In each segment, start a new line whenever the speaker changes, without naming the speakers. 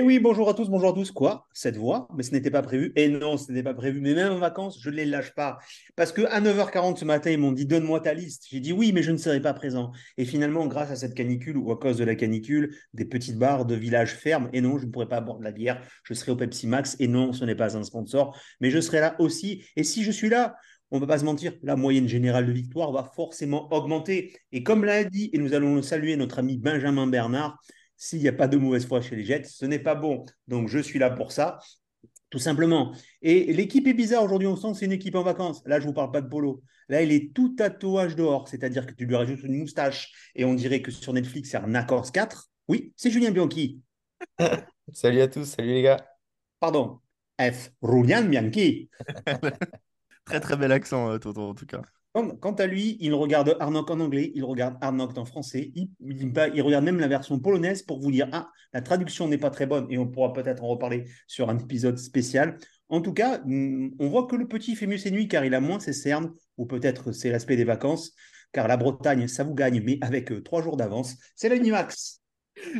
Eh oui, bonjour à tous, bonjour à tous. Quoi? Cette voix? Mais ce n'était pas prévu. Et non, ce n'était pas prévu. Mais même en vacances, je ne les lâche pas. Parce qu'à 9h40 ce matin, ils m'ont dit Donne-moi ta liste. J'ai dit oui, mais je ne serai pas présent. Et finalement, grâce à cette canicule ou à cause de la canicule, des petites barres de villages ferment. Et non, je ne pourrai pas boire de la bière. Je serai au Pepsi Max. Et non, ce n'est pas un sponsor. Mais je serai là aussi. Et si je suis là, on ne va pas se mentir, la moyenne générale de victoire va forcément augmenter. Et comme l'a dit, et nous allons saluer notre ami Benjamin Bernard, s'il n'y a pas de mauvaise foi chez les Jets, ce n'est pas bon. Donc je suis là pour ça, tout simplement. Et l'équipe est bizarre aujourd'hui, on sent que c'est une équipe en vacances. Là, je ne vous parle pas de polo. Là, il est tout tatouage dehors, c'est-à-dire que tu lui rajoutes une moustache et on dirait que sur Netflix, c'est un Accords 4. Oui, c'est Julien Bianchi.
salut à tous, salut les gars.
Pardon, F. Julian Bianchi.
très très bel accent, euh, Tonton, en tout cas.
Quant à lui, il regarde Arnock en anglais, il regarde Arnock en français, il, regarde même la version polonaise pour vous dire Ah, la traduction n'est pas très bonne et on pourra peut-être en reparler sur un épisode spécial. En tout cas, mm, on voit que le petit fait mieux ses nuits car il a moins ses cernes, ou peut-être c'est l'aspect des vacances, car la Bretagne, ça vous gagne, mais avec euh, trois jours d'avance. C'est l'Unimax.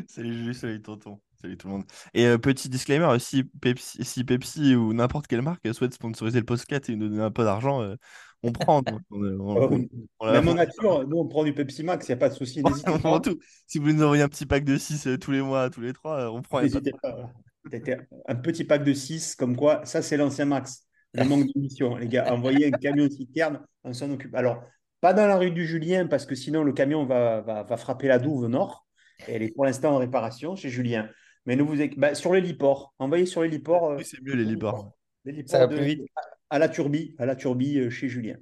salut Julie, salut Tonton. Salut tout le monde. Et euh, petit disclaimer, si Pepsi, si Pepsi ou n'importe quelle marque souhaite sponsoriser le podcast et nous donner un peu d'argent, euh, on prend.
Même en nature, nous, on prend du Pepsi Max, il n'y a pas de souci.
tout. Si vous nous envoyez un petit pack de 6 euh, tous les mois, tous les 3, euh, on prend.
N'hésitez pas. Un petit pack de 6, comme quoi, ça, c'est l'ancien Max. Le manque d'émission, les gars. Envoyez un camion citerne, on s'en occupe. Alors, pas dans la rue du Julien, parce que sinon, le camion va, va, va frapper la douve nord. Et elle est pour l'instant en réparation chez Julien. Mais nous vous bah, sur l'héliport, envoyez sur l'héliport.
Oui, c'est mieux l'héliport.
Ça va plus vite. à la turbie, à la turbie euh, chez Julien.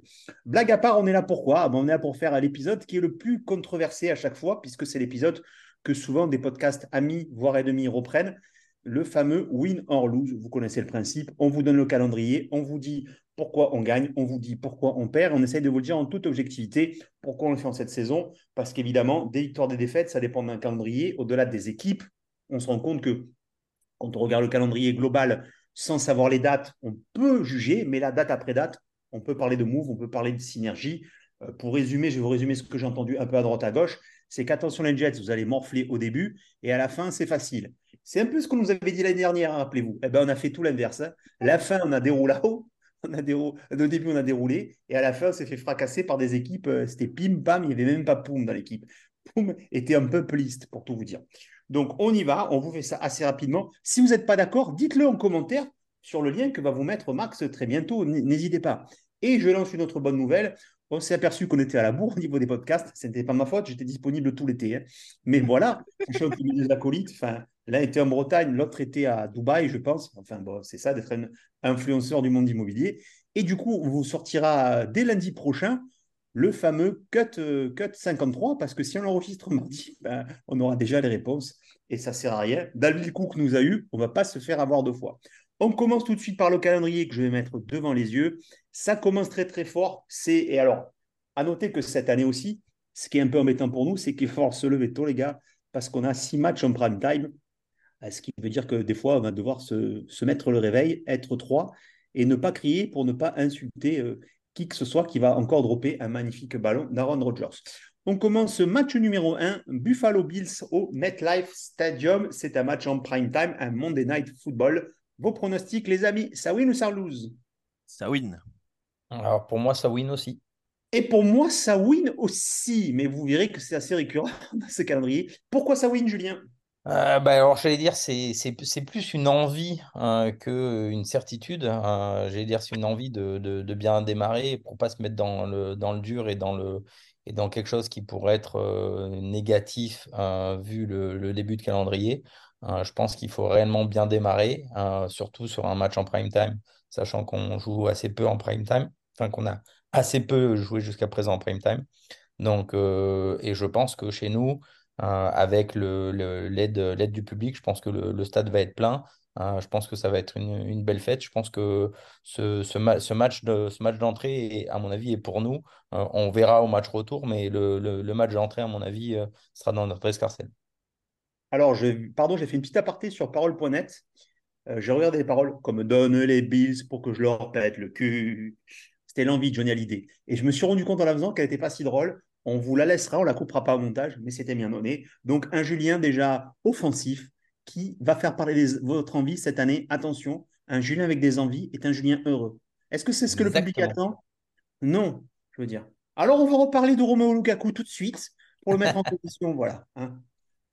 Blague à part, on est là pourquoi? Ah ben, On est là pour faire l'épisode qui est le plus controversé à chaque fois, puisque c'est l'épisode que souvent des podcasts amis, voire ennemis, reprennent, le fameux win or lose. Vous connaissez le principe, on vous donne le calendrier, on vous dit pourquoi on gagne, on vous dit pourquoi on perd, on essaye de vous le dire en toute objectivité, pourquoi on le fait en cette saison, parce qu'évidemment, des victoires, des défaites, ça dépend d'un calendrier, au-delà des équipes, on se rend compte que quand on regarde le calendrier global sans savoir les dates, on peut juger, mais la date après date, on peut parler de move, on peut parler de synergie. Euh, pour résumer, je vais vous résumer ce que j'ai entendu un peu à droite à gauche. C'est qu'attention les Jets, vous allez morfler au début et à la fin, c'est facile. C'est un peu ce qu'on nous avait dit l'année dernière, hein, rappelez-vous. Eh ben, on a fait tout l'inverse. Hein. La fin, on a déroulé là-haut. On a au début, on a déroulé et à la fin, on s'est fait fracasser par des équipes. Euh, c'était pim, pam, il n'y avait même pas poum dans l'équipe. Poum était un peu pliste, pour tout vous dire. Donc, on y va, on vous fait ça assez rapidement. Si vous n'êtes pas d'accord, dites-le en commentaire sur le lien que va vous mettre Max très bientôt. N'hésitez pas. Et je lance une autre bonne nouvelle. On s'est aperçu qu'on était à la bourre au niveau des podcasts. Ce n'était pas ma faute, j'étais disponible tout l'été. Hein. Mais voilà, peu des acolytes. L'un était en Bretagne, l'autre était à Dubaï, je pense. Enfin, bon, c'est ça d'être un influenceur du monde immobilier. Et du coup, on vous sortira dès lundi prochain le fameux cut, euh, cut 53, parce que si on l'enregistre mardi, ben, on aura déjà les réponses et ça ne sert à rien. David Cook nous a eu, on ne va pas se faire avoir deux fois. On commence tout de suite par le calendrier que je vais mettre devant les yeux. Ça commence très très fort. C'est et alors à noter que cette année aussi, ce qui est un peu embêtant pour nous, c'est qu'il faut se lever tôt les gars parce qu'on a six matchs en prime time. Euh, ce qui veut dire que des fois, on va devoir se, mettre le réveil, être trois et ne pas crier pour ne pas insulter euh, qui que ce soit qui va encore dropper un magnifique ballon d'Aaron Rodgers. On commence match numéro 1, Buffalo Bills au MetLife Stadium. C'est un match en prime time, un Monday Night Football. Vos pronostics, les amis, ça win ou ça lose?
Ça win.
Alors pour moi, ça win aussi.
Et pour moi, ça win aussi. Mais vous verrez que c'est assez récurrent dans ce calendrier. Pourquoi ça win, Julien?
Euh, bah, alors, j'allais dire, c'est, c'est, plus une envie hein, qu'une certitude. Hein. j'allais dire, c'est une envie de, de, bien démarrer pour pas se mettre dans le, dans le dur et dans, le, et dans quelque chose qui pourrait être euh, négatif hein, vu le, début de calendrier. Euh, je pense qu'il faut réellement bien démarrer, surtout sur un match en prime time, sachant qu'on joue assez peu en prime time, enfin qu'on a assez peu joué jusqu'à présent en prime time. Donc, euh, et je pense que chez nous, avec l'aide le, du public, je pense que le, stade va être plein. je pense que ça va être une, belle fête. Je pense que ce, ce, match de, ce match d'entrée, à mon avis, est pour nous. on verra au match retour, mais le, match d'entrée, à mon avis, sera dans notre escarcelle.
Alors, pardon, j'ai fait une petite aparté sur parole.net. Euh, j'ai regardé les paroles comme Donne les Bills pour que je leur pète le cul. C'était l'envie de Johnny Hallyday. Et je me suis rendu compte en la faisant qu'elle n'était pas si drôle. On vous la laissera, on la coupera pas au montage, mais c'était bien donné. Donc, un Julien déjà offensif qui va faire parler votre envie cette année. Attention, un Julien avec des envies est un Julien heureux. Est-ce que c'est ce que le public attend? Non, je veux dire. Alors, on va reparler de Romeo Lukaku tout de suite pour le mettre en position. Voilà. Hein.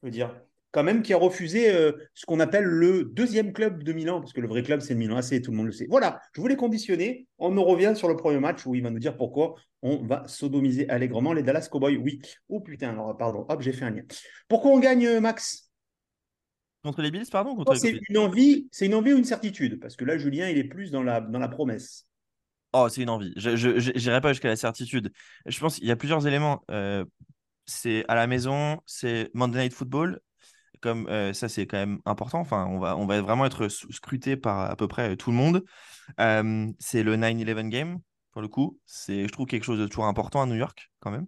je veux dire, quand même, qui a refusé euh, ce qu'on appelle le deuxième club de Milan, parce que le vrai club, c'est le Milan AC, tout le monde le sait. Voilà, je voulais conditionner. On en revient sur le premier match où il va nous dire pourquoi on va sodomiser allègrement les Dallas Cowboys. Oui. Oh putain, alors pardon, hop, j'ai fait un lien. Pourquoi on gagne, euh, Max?
Contre les Bills, pardon
C'est une envie, c'est une envie ou une certitude? Parce que là, Julien, il est plus dans la, dans la promesse.
Oh, c'est une envie. Je n'irai pas jusqu'à la certitude. Je pense qu'il y a plusieurs éléments. Euh, c'est à la maison, c'est Monday Night Football. Comme euh, ça, c'est quand même important. Enfin, on va, on va vraiment être scruté par à peu près tout le monde. Euh, c'est le 9-11 game, pour le coup. C'est, je trouve, quelque chose de toujours important à New York, quand même.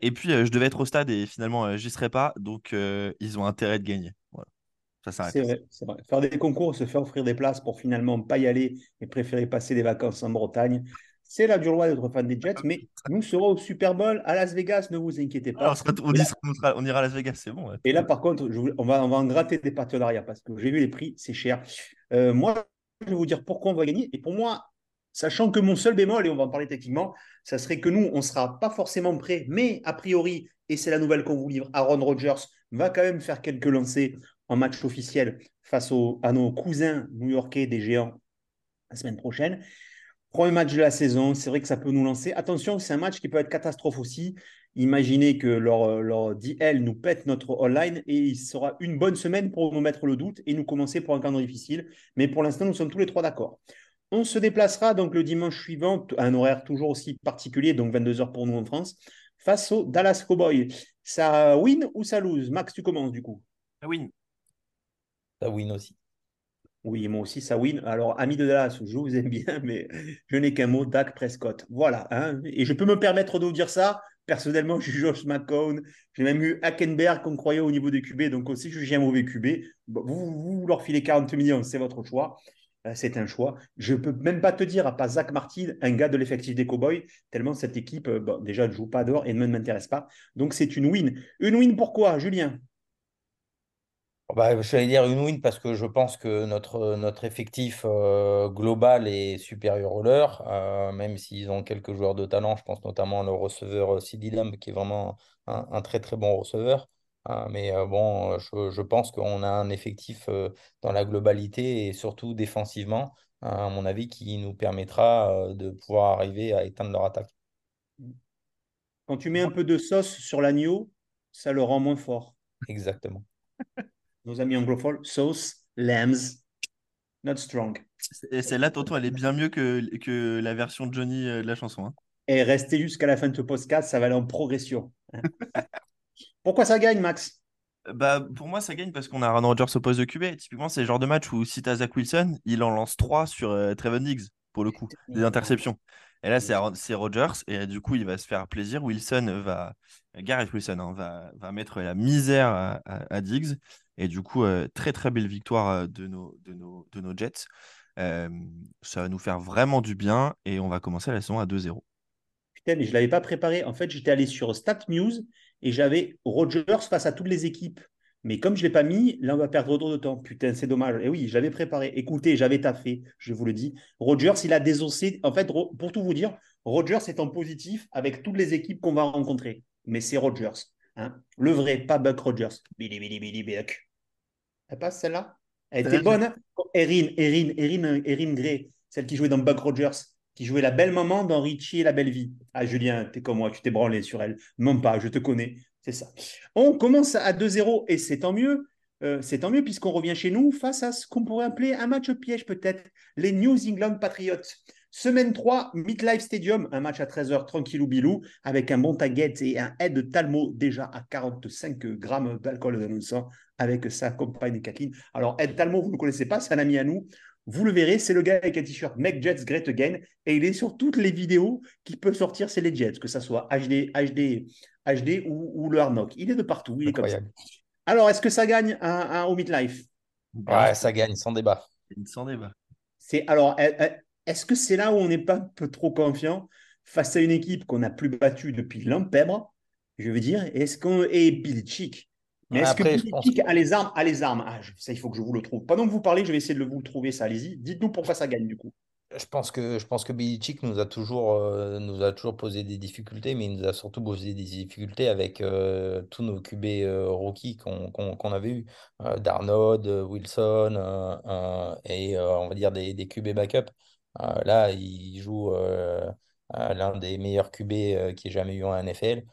et puis, je devais être au stade et finalement, j'y serais pas. Donc, ils ont intérêt de gagner. Voilà.
C'est vrai, vrai, Faire des concours, se faire offrir des places pour finalement pas y aller et préférer passer des vacances en Bretagne, c'est la dure loi d'être fan des Jets. Mais nous serons au Super Bowl à Las Vegas, ne vous inquiétez pas.
on, ira à Las Vegas, c'est bon.
Et là, par contre, on, va, on va en gratter des partenariats parce que j'ai vu les prix, c'est cher. Euh, moi, je vais vous dire pourquoi on va gagner. Et pour moi, sachant que mon seul bémol, et on va en parler techniquement, ça serait que nous, on ne sera pas forcément prêts, mais a priori, et c'est la nouvelle qu'on vous livre, Aaron Rodgers va quand même faire quelques lancers en match officiel face à nos cousins new-yorkais des géants la semaine prochaine. Premier match de la saison, c'est vrai que ça peut nous lancer. Attention, c'est un match qui peut être catastrophe aussi. Imaginez que leur, leur DL nous pète notre online et il sera une bonne semaine pour nous mettre le doute et nous commencer pour un calendrier difficile. Mais pour l'instant, nous sommes tous les trois d'accord. On se déplacera donc le dimanche suivant à un horaire toujours aussi particulier, donc 22h pour nous en France, face au Dallas Cowboys. Ça win ou ça lose? Max, tu commences du coup.
Ça win.
Ça win aussi.
Oui, moi aussi, ça win. Alors, ami de Dallas, je vous aime bien, mais je n'ai qu'un mot, Dak Prescott. Voilà. Hein. Et je peux me permettre de vous dire ça. Personnellement, je suis Josh McCown. J'ai même eu Hackenberg qu'on croyait au niveau des QB. Donc, aussi, je suis un mauvais QB. Vous, leur filez 40 millions, c'est votre choix. Euh, c'est un choix. Je ne peux même pas te dire, à pas Zach Martin, un gars de l'effectif des Cowboys, tellement cette équipe, euh, déjà, ne joue pas dehors et ne m'intéresse pas. Donc, c'est une win. Une win pourquoi, Julien?
Bah, je vais dire une win parce que je pense que notre, notre effectif euh, global est supérieur au leur, euh, même s'ils ont quelques joueurs de talent. Je pense notamment le receveur CD Lamb qui est vraiment un, très très bon receveur. Hein. mais euh, bon, je, je pense qu'on a un effectif dans la globalité et surtout défensivement, hein, à mon avis, qui nous permettra de pouvoir arriver à éteindre leur attaque.
Quand tu mets un peu de sauce sur l'agneau, ça le rend moins fort.
Exactement.
nos amis anglophones, sauce, lambs, not strong.
Et celle-là, Tonton, elle est bien mieux que, que la version de Johnny euh, de la chanson. Hein.
Et restez jusqu'à la fin de ce podcast, ça va aller en progression. Pourquoi ça gagne, Max?
Bah, pour moi, ça gagne parce qu'on a Aaron Rodgers au poste de QB. Typiquement, c'est le genre de match où si tu as Zach Wilson, il en lance 3 sur euh, Trevon Diggs, pour le coup, des interceptions. Et là, c'est Rodgers, et du coup, il va se faire plaisir. Wilson va, Gareth Wilson hein, va, va, mettre la misère à, à Diggs. Et du coup, euh, très très belle victoire euh, de nos, de nos, de nos Jets. Euh, ça va nous faire vraiment du bien et on va commencer la saison à 2-0.
Putain, mais je ne l'avais pas préparé. En fait, j'étais allé sur StatMuse et j'avais Rogers face à toutes les équipes. Mais comme je ne l'ai pas mis, là, on va perdre trop de temps. Putain, c'est dommage. Et oui, j'avais préparé. Écoutez, j'avais taffé, je vous le dis. Rogers, il a désossé. En fait, pour tout vous dire, Rogers est en positif avec toutes les équipes qu'on va rencontrer. Mais c'est Rogers. Hein. Le vrai, pas Buck Rogers. Billy, Billy, Billy, Buck. Elle passe celle-là? Elle était bonne. Hein? Erin, Erin, Erin, Erin Gray, celle qui jouait dans Buck Rogers, qui jouait la belle maman dans Richie et la belle vie. Ah, Julien, t'es comme moi, tu t'es branlé sur elle. Non pas, je te connais. C'est ça. On commence à 2-0 et c'est tant mieux. Euh, c'est tant mieux puisqu'on revient chez nous face à ce qu'on pourrait appeler un match piège peut-être, les New England Patriots. Semaine 3, Midlife Stadium, un match à 13h tranquillou bilou, avec un bon taguet et un head de Talmo déjà à 45 grammes d'alcool dans le sang, avec sa compagne Kathleen. Alors, Ed Talmo, vous ne le connaissez pas, c'est un ami à nous. Vous le verrez, c'est le gars avec un t-shirt Make Jets Great Again, et il est sur toutes les vidéos qui peuvent sortir, c'est les Jets, que ce soit HD, HD, HD ou, le Hard Il est de partout, il est comme ça. Alors, est-ce que ça gagne un, au Midlife?
Ouais, ça gagne, sans débat.
Sans débat.
C'est alors, est-ce que c'est là où on n'est pas un peu trop confiant face à une équipe qu'on n'a plus battue depuis l'an Je veux dire, est-ce qu'on est Chick Mais est-ce que Belichick
pense-
a les armes? A les armes. Ah, je- ça, il faut que je vous le trouve. Pendant que vous parlez, je vais essayer de le- vous le trouver, ça. Allez-y. Dites-nous pourquoi ça gagne, du coup.
Je pense que, je pense que Belichick nous a toujours, euh, nous a toujours posé des difficultés, mais il nous a surtout posé des difficultés avec euh, tous nos QB euh, rookies qu'on avait eu. Euh, Darnold, Wilson et on va dire des, des QB backup. Euh, là, il joue euh, euh, l'un des meilleurs QB qui ait jamais eu en NFL.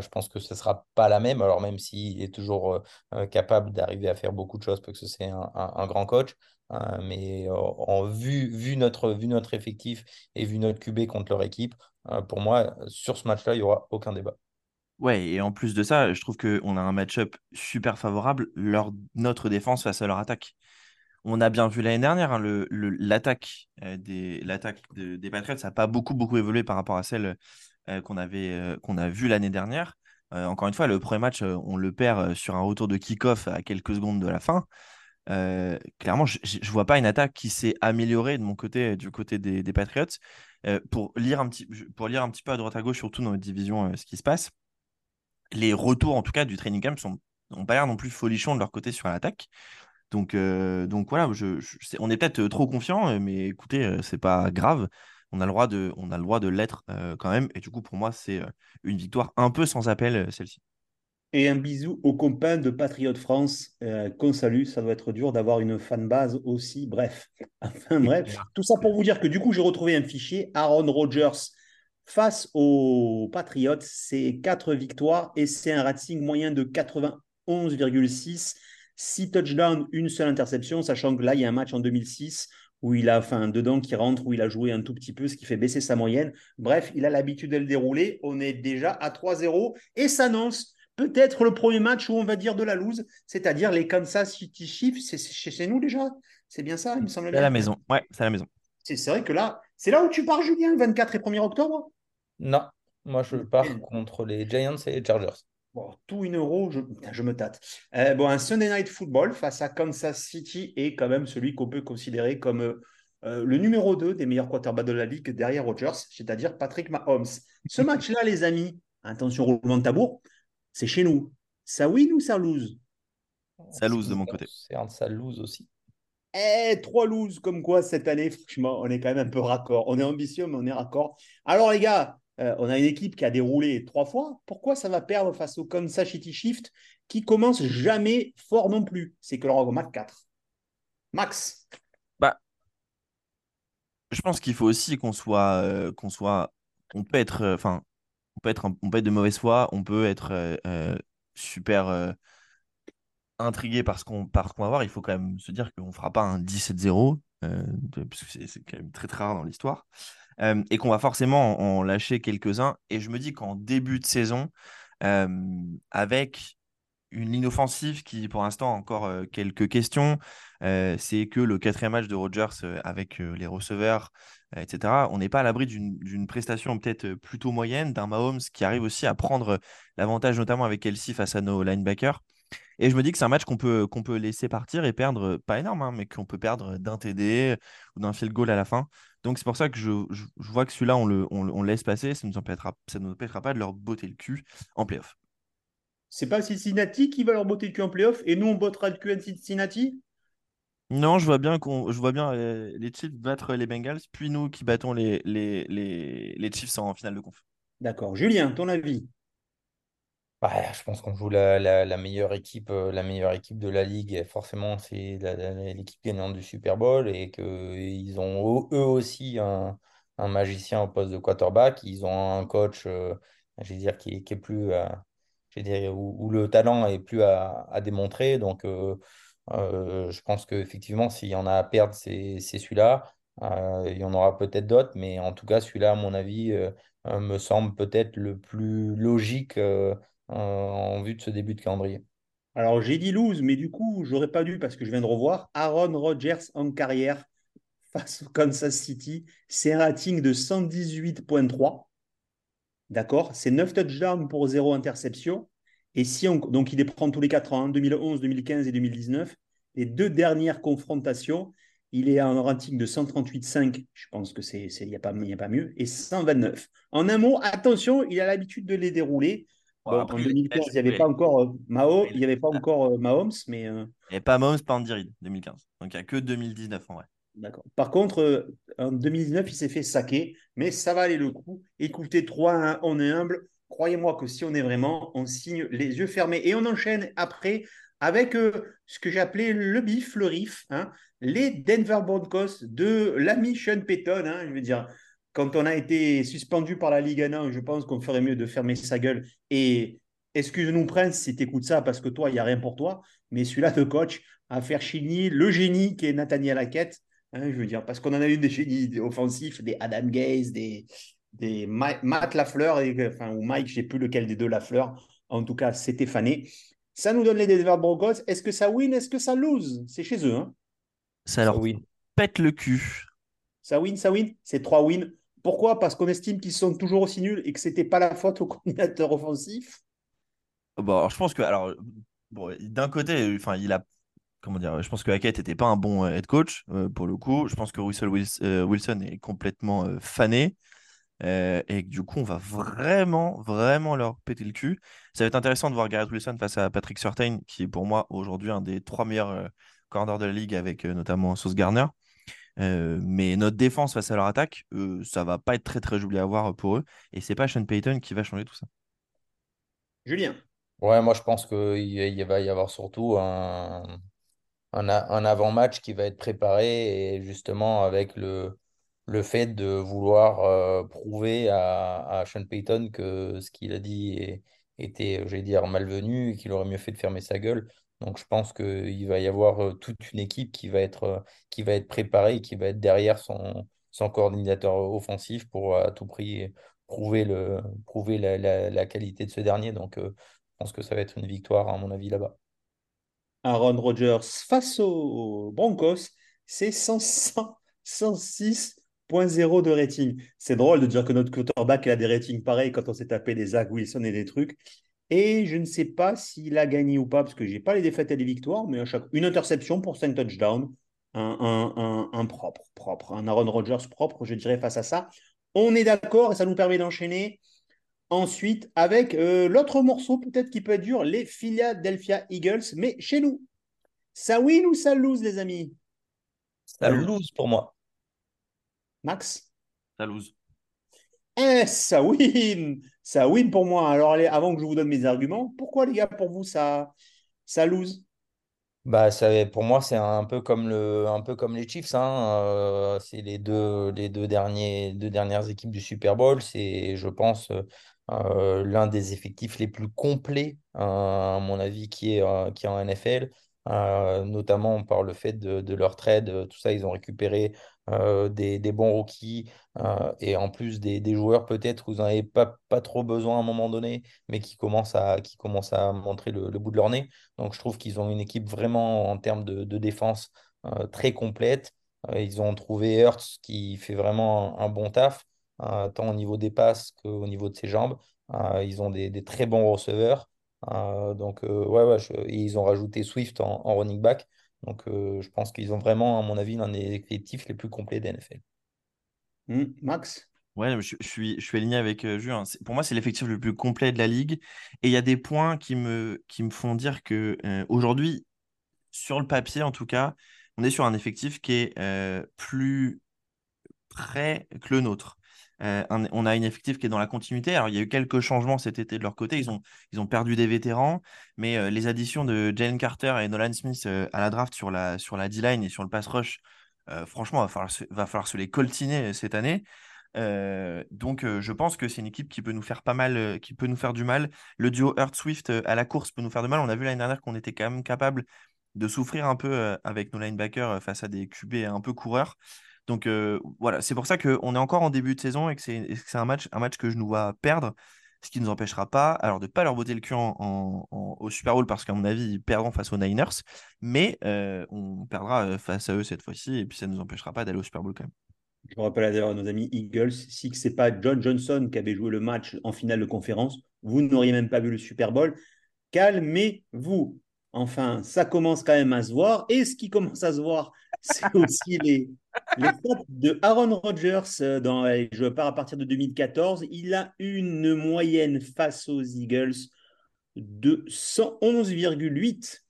Je pense que ce ne sera pas la même, alors même s'il est toujours capable d'arriver à faire beaucoup de choses parce que c'est un, un- grand coach. Mais en vu, vu notre, notre effectif et vu notre QB contre leur équipe, pour moi, sur ce match-là, il n'y aura aucun débat.
Ouais, et en plus de ça, je trouve qu'on a un match-up super favorable, notre défense face à leur attaque. On a bien vu l'année dernière, hein, l'attaque euh, des, des Patriots, n'a pas beaucoup, évolué par rapport à celle euh, qu'on avait, euh, a vue l'année dernière. Encore une fois, le premier match, on le perd sur un retour de kick-off à quelques secondes de la fin. Clairement, je ne vois pas une attaque qui s'est améliorée de mon côté, du côté des, Patriots. Pour, lire un petit, peu à droite à gauche, surtout dans notre division, ce qui se passe, les retours en tout cas du training camp n'ont pas l'air non plus folichons de leur côté sur l'attaque. Donc, euh, donc voilà, je, je- c'est- on est peut-être euh, trop confiant, euh, mais écoutez, c'est pas grave. On a le droit de, on a le droit de l'être euh, quand même. Et du coup, pour moi, c'est une victoire un peu sans appel, celle-ci.
Et un bisou aux copains de Patriote France euh, qu'on salue. Ça doit être dur d'avoir une fanbase aussi. Bref. Enfin, bref. Tout ça pour vous dire que du coup, j'ai retrouvé un fichier. Aaron Rodgers face aux Patriots, c'est 4 victoires et c'est un rating moyen de 91,6. 6 touchdowns, une seule interception, sachant que là, il y a un match en 2006 où il a, enfin, dedans qui rentre, où il a joué un tout petit peu, ce qui fait baisser sa moyenne. Bref, il a l'habitude de le dérouler. On est déjà à 3-0 et s'annonce peut-être le premier match où on va dire de la loose, c'est-à-dire les Kansas City Chiefs. C'est chez nous déjà? C'est bien ça, il me semble
C'est
bien.
à la maison. Ouais, c'est à la maison.
C'est vrai que là, c'est là où tu pars, Julien, 24 et 1er octobre?
Non, moi je pars contre les Giants et les Chargers.
Bon, tout une euro, je, je me tâte. Euh, bon, un Sunday Night Football face à Kansas City est quand même celui qu'on peut considérer comme euh, le numéro 2 des meilleurs quarterbacks de la ligue derrière Rodgers, c'est-à-dire Patrick Mahomes. Ce match-là, les amis, attention, roulement de tambour, c'est chez nous. Ça win ou ça lose?
Ça lose de mon côté.
C'est un ça lose aussi.
Eh, trois loses comme quoi cette année, franchement, on est quand même un peu raccord. On est ambitieux, mais on est raccord. Alors, les gars, euh, on a une équipe qui a déroulé trois fois. Pourquoi ça va perdre face au Kansas City Shift qui commence jamais fort non plus? C'est que leur augmente 4. Max
Bah, je pense qu'il faut aussi qu'on soit, euh, soit, on peut être, euh, enfin, on peut être, on peut être de mauvaise foi, on peut être super intrigué par ce qu'on va voir. Il faut quand même se dire qu'on ne fera pas un 17-0, euh, de- parce que c'est c'est quand même très très rare dans l'histoire, et qu'on va forcément en, lâcher quelques-uns. Et je me dis qu'en début de saison, avec une ligne offensive qui, pour l'instant, a encore quelques questions. C'est que le quatrième match de Rodgers avec les receveurs, etc., on n'est pas à l'abri d'une prestation peut-être plutôt moyenne, d'un Mahomes qui arrive aussi à prendre l'avantage, notamment avec Kelsey face à nos linebackers. Et je me dis que c'est un match qu'on peut, peut laisser partir et perdre, pas énorme, hein, mais qu'on peut perdre d'un TD ou d'un field goal à la fin. Donc c'est pour ça que je, je, je vois que celui-là, on le, on, on le laisse passer. Ça ne nous empêchera, ça nous empêchera pas de leur botter le cul en playoff.
C'est pas Cincinnati qui va leur botter le cul en playoff et nous, on bottera le cul à Cincinnati?
Non, je vois bien qu'on, je vois bien euh, les Chiefs battre les Bengals, puis nous qui battons les, les, les, les Chiefs en finale de conf.
D'accord. Julien, ton avis?
Ouais, je pense qu'on joue la, la- meilleure équipe, euh, la meilleure équipe de la ligue. Forcément, c'est l'équipe gagnante du Super Bowl et qu'ils ont eux aussi un, un magicien au poste de quarterback. Ils ont un coach, euh, je dire, qui, plus, euh, je vais dire, où, le talent est plus à, à démontrer. Donc, euh, euh, je pense qu'effectivement, s'il y en a à perdre, c'est celui-là. Euh, il y en aura peut-être d'autres, mais en tout cas, celui-là, à mon avis, euh, euh, me semble peut-être le plus logique. euh, euh, en vue de ce début de calendrier.
Alors, j'ai dit lose, mais du coup, j'aurais pas dû parce que je viens de revoir Aaron Rodgers en carrière face au Kansas City. C'est un rating de 118.3. D'accord? C'est 9 touchdowns pour 0 interception. Et si on, donc, il les prend tous les 4 ans, 2011, 2015 et 2019. Les deux dernières confrontations, il est à un rating de 138,5. Je pense que c'est, il n'y a pas mieux. Et 129. En un mot, attention, il a l'habitude de les dérouler. En 2015, il n'y avait pas encore Mao, il n'y avait pas encore Mahomes, mais. Il n'y
avait pas Mahomes, pas Andy Reid, 2015. Donc il n'y a que 2019 en vrai.
D'accord. Par contre, en 2019, il s'est fait saquer, mais ça va aller le coup. Écoutez, 3-1, on est humble. Croyez-moi que si on est vraiment, on signe les yeux fermés. Et on enchaîne après avec ce que j'ai appelé le bif, le riff, hein, les Denver Broncos de l'ami Sean Payton. Hein, je veux dire, quand on a été suspendu par la Ligue 1, je pense qu'on ferait mieux de fermer sa gueule. Et excuse-nous, Prince, si tu écoutes ça, parce que toi, il n'y a rien pour toi. Mais celui-là de coach à faire chigner le génie qui est Nathaniel Hackett. Hein, je veux dire, parce qu'on en a eu des génies offensifs, des Adam Gaze, des, des Matt Lafleur, et, enfin, ou Mike, je ne sais plus lequel des deux Lafleur. En tout cas, c'était fané. Ça nous donne les Denver Broncos. Est-ce que ça win? Est-ce que ça lose? C'est chez eux. Hein
ça leur win. pète le cul.
Ça win, ça win? C'est trois wins. Pourquoi? Parce qu'on estime qu'ils sont toujours aussi nuls et que c'était pas la faute au coordinateur offensif.
Bon, je pense que d'un côté, enfin, il a comment dire, je pense que Hackett n'était pas un bon euh, head coach euh, pour le coup. Je pense que Russell euh, Wilson est complètement fané. et du coup, on va vraiment, vraiment leur péter le cul. Ça va être intéressant de voir Garrett Wilson face à Patrick Surtain, qui est pour moi aujourd'hui un des trois meilleurs corners de la ligue, avec notamment Sauce Garner. Euh, mais notre défense face à leur attaque, euh, ça va pas être très très joli à voir pour eux. Et c'est pas Sean Payton qui va changer tout ça.
Julien.
Ouais, moi je pense qu'il va y avoir surtout un, un, avant-match qui va être préparé et justement avec le, le fait de vouloir euh, prouver à, à, Sean Payton que ce qu'il a dit était, j'allais dire, malvenu et qu'il aurait mieux fait de fermer sa gueule. Donc je pense qu'il va y avoir toute une équipe qui va être, qui va être préparée, qui va être derrière son, coordinateur offensif pour à tout prix prouver, la, qualité de ce dernier. Donc je pense que ça va être une victoire, à mon avis, là-bas.
Aaron Rodgers face aux Broncos, c'est 106.0 de rating. C'est drôle de dire que notre quarterback a des ratings pareils quand on s'est tapé des Zach Wilson et des trucs. Et je ne sais pas s'il a gagné ou pas, parce que je n'ai pas les défaites et les victoires, mais à chaque... une interception pour 5 touchdowns, un, un, propre, propre, un Aaron Rodgers propre, je dirais, face à ça. On est d'accord et ça nous permet d'enchaîner ensuite avec euh, l'autre morceau peut-être qui peut être dur, les Philadelphia Eagles, mais chez nous. Ça win ou ça lose, les amis?
Ça lose pour moi.
Max?
Ça lose.
Eh, ça win Ça win pour moi. Alors, allez, avant que je vous donne mes arguments, pourquoi, les gars, pour vous, ça, ça lose?
Bah, pour moi, c'est un peu comme, le, un peu comme les Chiefs. Hein. Euh, c'est les deux, les deux, derniers, deux dernières équipes du Super Bowl. C'est, je pense, euh, l'un des effectifs les plus complets, à mon avis, qui est, euh, qui est en NFL. notamment par le fait de, de, leur trade, tout ça, ils ont récupéré euh, des, bons rookies euh, et en plus des, joueurs peut-être où vous n'en avez pas, pas trop besoin à un moment donné, mais qui commencent à, qui commencent à montrer le, bout de leur nez. Donc je trouve qu'ils ont une équipe vraiment en termes de, défense euh, très complète. ils ont trouvé Hertz qui fait vraiment un, bon taf, tant au niveau des passes qu'au niveau de ses jambes. ils ont des, très bons receveurs. donc, ouais, ouais ils ont rajouté Swift en running back. Donc, euh, je pense qu'ils ont vraiment, à mon avis, l'un des effectifs les plus complets des NFL.
Hmm, Max?
Ouais, je, suis, je suis aligné avec euh, Julien. Pour moi, c'est l'effectif le plus complet de la ligue. Et il y a des points qui me, qui me font dire que euh, aujourd'hui, sur le papier en tout cas, on est sur un effectif qui est plus prêt que le nôtre. Euh, on a une effectif qui est dans la continuité. Alors, il y a eu quelques changements cet été de leur côté. Ils ont, ils ont perdu des vétérans, mais euh, les additions de Jalen Carter et Nolan Smith euh, à la draft sur la, sur la D-line et sur le pass rush, franchement, va falloir, se, va falloir se les coltiner cette année. donc, je pense que c'est une équipe qui peut nous faire pas mal, qui peut nous faire du mal. Le duo Earth Swift à la course peut nous faire du mal. On a vu l'année dernière qu'on était quand même capable de souffrir un peu avec nos linebackers face à des QB un peu coureurs. Donc euh, voilà, c'est pour ça qu'on est encore en début de saison et que c'est un match, un match que je nous vois perdre, ce qui ne nous empêchera pas alors de ne pas leur botter le cul en, au Super Bowl parce qu'à mon avis, ils perdront face aux Niners, mais euh, on perdra euh, face à eux cette fois-ci et puis ça ne nous empêchera pas d'aller au Super Bowl quand même.
Je rappelle d'ailleurs à nos amis Eagles, si ce n'est pas John Johnson qui avait joué le match en finale de conférence, vous n'auriez même pas vu le Super Bowl. Calmez-vous. Enfin, ça commence quand même à se voir. Et ce qui commence à se voir, c'est aussi les, les stats de Aaron Rodgers. euh, Dans, allez, je pars à partir de 2014. Il a une moyenne face aux Eagles de 111,8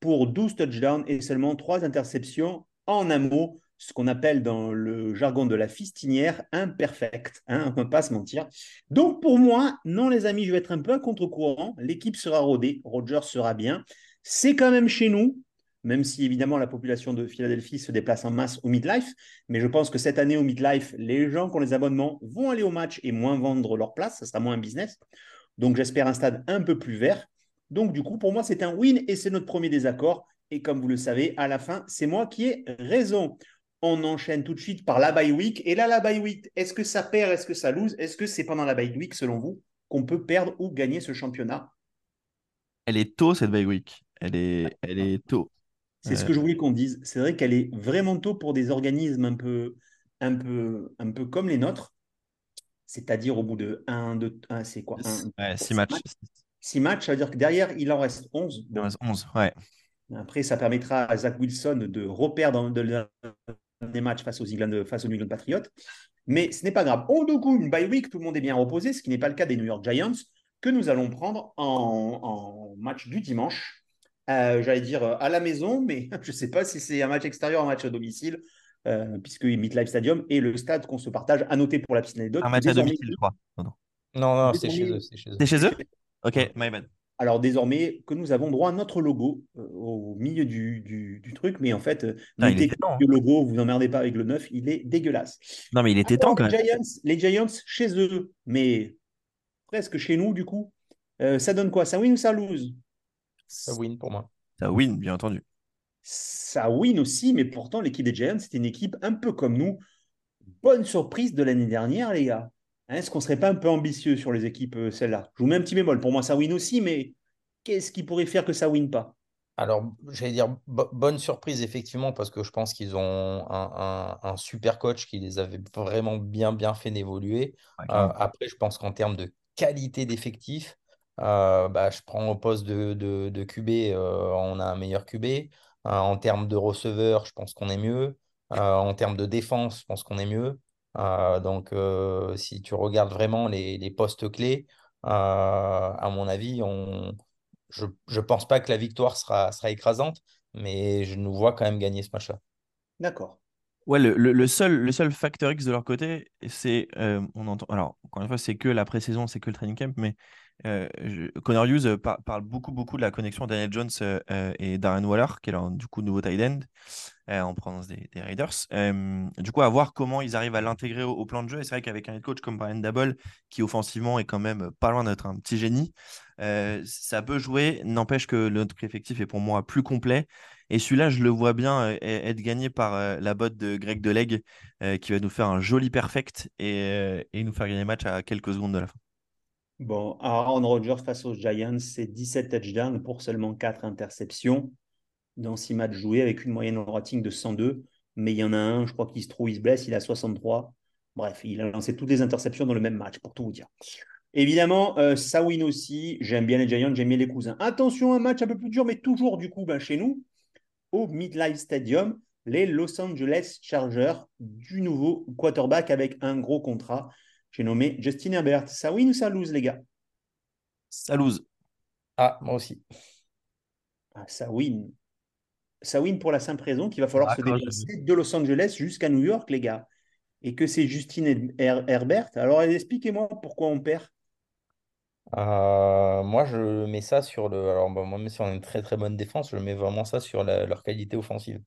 pour 12 touchdowns et seulement 3 interceptions en un mot, ce qu'on appelle dans le jargon de la fistinière imperfect. Hein, on ne peut pas se mentir. Donc pour moi, non les amis, je vais être un peu à contre-courant. L'équipe sera rodée, Rodgers sera bien. C'est quand même chez nous, même si évidemment la population de Philadelphie se déplace en masse au midlife. Mais je pense que cette année au midlife, les gens qui ont les abonnements vont aller au match et moins vendre leur place. Ça sera moins un business. Donc j'espère un stade un peu plus vert. Donc du coup, pour moi, c'est un win et c'est notre premier désaccord. Et comme vous le savez, à la fin, c'est moi qui ai raison. On enchaîne tout de suite par la bye week. Et là, la bye week, est-ce que ça perd, est-ce que ça lose? Est-ce que c'est pendant la bye week, selon vous, qu'on peut perdre ou gagner ce championnat?
Elle est tôt cette bye week. Elle est, elle est tôt.
C'est ce que je voulais qu'on dise. C'est vrai qu'elle est vraiment tôt pour des organismes un peu, un peu, un peu comme les nôtres. C'est-à-dire au bout de 1, 2, 1, c'est quoi
6 matchs.
6 matchs, ça veut dire que derrière, il en reste 11.
Il en reste 11, ouais.
Après, ça permettra à Zach Wilson de repère dans de, des matchs face aux England, face aux New England Patriots. Mais ce n'est pas grave. On du coup une bye week, tout le monde est bien reposé, ce qui n'est pas le cas des New York Giants, que nous allons prendre en, en match du dimanche. Euh, J'allais dire à la maison, mais je ne sais pas si c'est un match extérieur ou un match à domicile, euh, puisque MetLife Stadium est le stade qu'on se partage. À noter pour la petite anecdote.
Un match à domicile, je crois.
Non, non, non c'est chez eux. C'est chez eux.
C'est chez eux Ok, my bad.
Alors désormais que nous avons droit à notre logo euh, au milieu du, du, du, truc, mais en fait, euh,
non, il était temps.
le logo, vous emmerdez pas avec le neuf, il est dégueulasse.
Non, mais il était
Alors,
temps quand
les
même.
Giants, les Giants chez eux, mais presque chez nous du coup. Euh, ça donne quoi? Ça win ou ça lose?
Ça win pour moi.
Ça win, bien entendu.
Ça win aussi, mais pourtant l'équipe des Giants, c'était une équipe un peu comme nous. Bonne surprise de l'année dernière, les gars. Hein, Est-ce qu'on ne serait pas un peu ambitieux sur les équipes, euh, celles-là? Je vous mets un petit bémol. Pour moi, ça win aussi, mais qu'est-ce qui pourrait faire que ça win pas?
Alors, j'allais dire bo bonne surprise, effectivement, parce que je pense qu'ils ont un, un, un, super coach qui les avait vraiment bien, bien fait évoluer. Euh, après, je pense qu'en termes de qualité d'effectif, euh, bah, je prends au poste de, de, de QB, euh, on a un meilleur QB. en termes de receveur, je pense qu'on est mieux. en termes de défense, je pense qu'on est mieux. Euh, donc, euh, si tu regardes vraiment les, les postes clés, euh, à mon avis, on... je ne pense pas que la victoire sera, sera écrasante, mais je nous vois quand même gagner ce match-là.
D'accord.
Ouais, le, le, le, seul, le seul facteur X de leur côté, c'est. Euh, on entend. Alors, encore une fois, c'est que la pré-saison, c'est que le training camp, mais euh, Connor Hughes par, parle beaucoup, beaucoup de la connexion Daniel Jones euh, et Darren Waller, qui est leur, du coup nouveau tight end en provenance des, Raiders. du coup, à voir comment ils arrivent à l'intégrer au, plan de jeu. Et c'est vrai qu'avec un head coach comme Brian Dabble, qui offensivement est quand même pas loin d'être un petit génie, ça peut jouer. N'empêche que notre effectif est pour moi plus complet. Et celui-là, je le vois bien être gagné par la botte de Greg Deleg, qui va nous faire un joli perfect et nous faire gagner le match à quelques secondes de la fin.
Bon, Aaron Rodgers face aux Giants, c'est 17 touchdowns pour seulement 4 interceptions dans 6 matchs joués avec une moyenne rating de 102. Mais il y en a un, je crois qu'il se trouve, il se blesse, il a 63. Bref, il a lancé toutes les interceptions dans le même match, pour tout vous dire. Évidemment, euh, aussi. J'aime bien les Giants, j'aime bien les cousins. Attention, un match un peu plus dur, mais toujours du coup ben, chez nous, au MidLife Stadium, les Los Angeles Chargers du nouveau quarterback avec un gros contrat. J'ai nommé Justin Herbert. Ça win ou ça lose, les gars
Ça lose.
Ah, moi aussi.
Ah, ça win. Ça win pour la simple raison qu'il va falloir ah, se déplacer de Los Angeles jusqu'à New York, les gars. Et que c'est Justin Her Herbert. Alors, expliquez-moi pourquoi on perd.
Euh, moi, je mets ça sur le. Alors, bah, moi, même si on a une très très bonne défense, je mets vraiment ça sur la, leur qualité offensive.